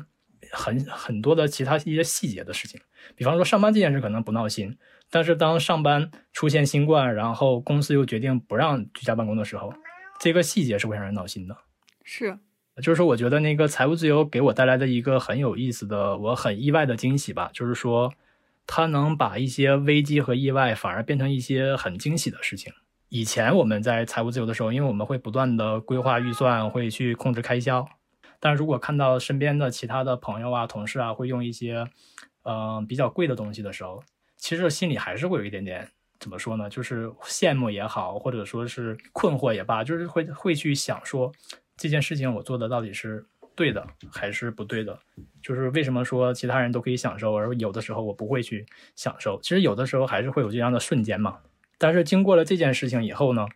很很多的其他一些细节的事情，比方说上班这件事可能不闹心，但是当上班出现新冠，然后公司又决定不让居家办公的时候，这个细节是会让人闹心的。是，就是，我觉得那个财务自由给我带来的一个很有意思的，我很意外的惊喜吧，就是说，它能把一些危机和意外反而变成一些很惊喜的事情。以前我们在财务自由的时候，因为我们会不断的规划预算，会去控制开销。但如果看到身边的其他的朋友啊、同事啊，会用一些，嗯，比较贵的东西的时候，其实心里还是会有一点点，怎么说呢？就是羡慕也好，或者说是困惑也罢，就是会会去想说，这件事情我做的到底是对的还是不对的？就是为什么说其他人都可以享受，而有的时候我不会去享受？其实有的时候还是会有这样的瞬间嘛。但是经过了这件事情以后呢，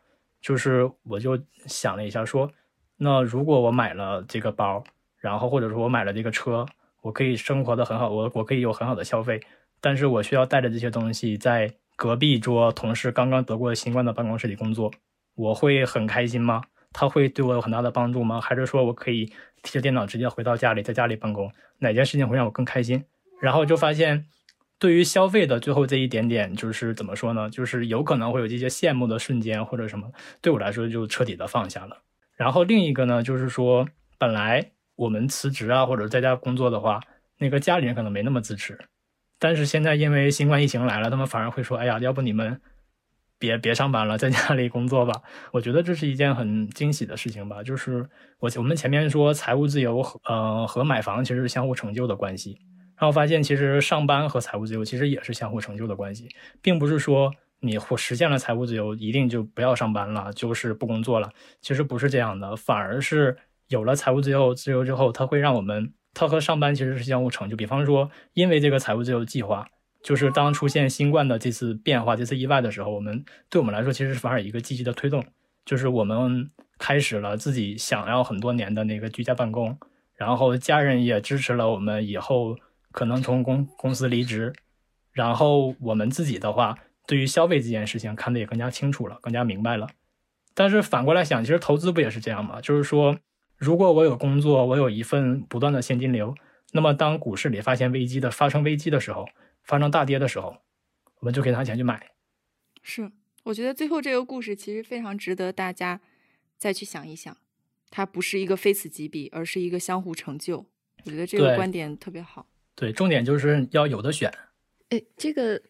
就是我就想了一下说。那如果我买了这个包，然后或者说我买了这个车，我可以生活的很好，我我可以有很好的消费，但是我需要带着这些东西在隔壁桌同事刚刚得过新冠的办公室里工作，我会很开心吗？他会对我有很大的帮助吗？还是说我可以提着电脑直接回到家里，在家里办公？哪件事情会让我更开心？然后就发现，对于消费的最后这一点点，就是怎么说呢？就是有可能会有这些羡慕的瞬间或者什么，对我来说就彻底的放下了。然后另一个呢，就是说，本来我们辞职啊，或者在家工作的话，那个家里人可能没那么支持。但是现在因为新冠疫情来了，他们反而会说：“哎呀，要不你们别别上班了，在家里工作吧。”我觉得这是一件很惊喜的事情吧。就是我我们前面说财务自由，呃，和买房其实是相互成就的关系。然后发现其实上班和财务自由其实也是相互成就的关系，并不是说。你或实现了财务自由，一定就不要上班了，就是不工作了。其实不是这样的，反而是有了财务自由自由之后，它会让我们，它和上班其实是相互成就。比方说，因为这个财务自由计划，就是当出现新冠的这次变化、这次意外的时候，我们对我们来说其实是反而一个积极的推动，就是我们开始了自己想要很多年的那个居家办公，然后家人也支持了我们以后可能从公公司离职，然后我们自己的话。对于消费这件事情看得也更加清楚了，更加明白了。但是反过来想，其实投资不也是这样吗？就是说，如果我有工作，我有一份不断的现金流，那么当股市里发现危机的发生危机的时候，发生大跌的时候，我们就可以拿钱去买。是，我觉得最后这个故事其实非常值得大家再去想一想，它不是一个非此即彼，而是一个相互成就。我觉得这个观点特别好。对，重点就是要有的选。哎，这个。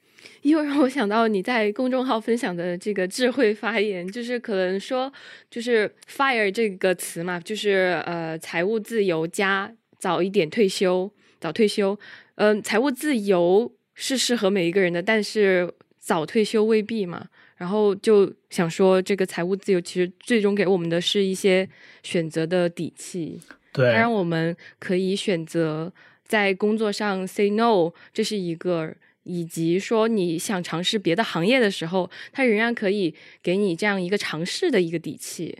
又让我想到你在公众号分享的这个智慧发言，就是可能说，就是 “fire” 这个词嘛，就是呃，财务自由加早一点退休，早退休。嗯，财务自由是适合每一个人的，但是早退休未必嘛。然后就想说，这个财务自由其实最终给我们的是一些选择的底气，对，它让我们可以选择在工作上 say no，这是一个，以及说你想尝试别的行业的时候，它仍然可以给你这样一个尝试的一个底气。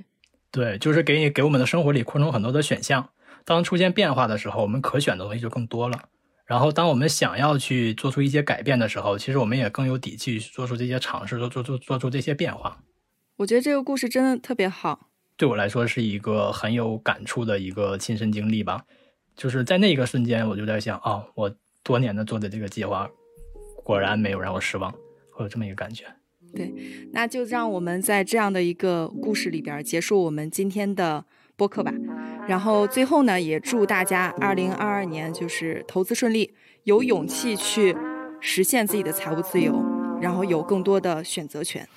对，就是给你给我们的生活里扩充很多的选项。当出现变化的时候，我们可选的东西就更多了。然后，当我们想要去做出一些改变的时候，其实我们也更有底气做出这些尝试，做做做做出这些变化。我觉得这个故事真的特别好，对我来说是一个很有感触的一个亲身经历吧。就是在那一个瞬间，我就在想，哦，我多年的做的这个计划，果然没有让我失望，会有这么一个感觉。对，那就让我们在这样的一个故事里边结束我们今天的播客吧。然后最后呢，也祝大家二零二二年就是投资顺利，有勇气去实现自己的财务自由，然后有更多的选择权。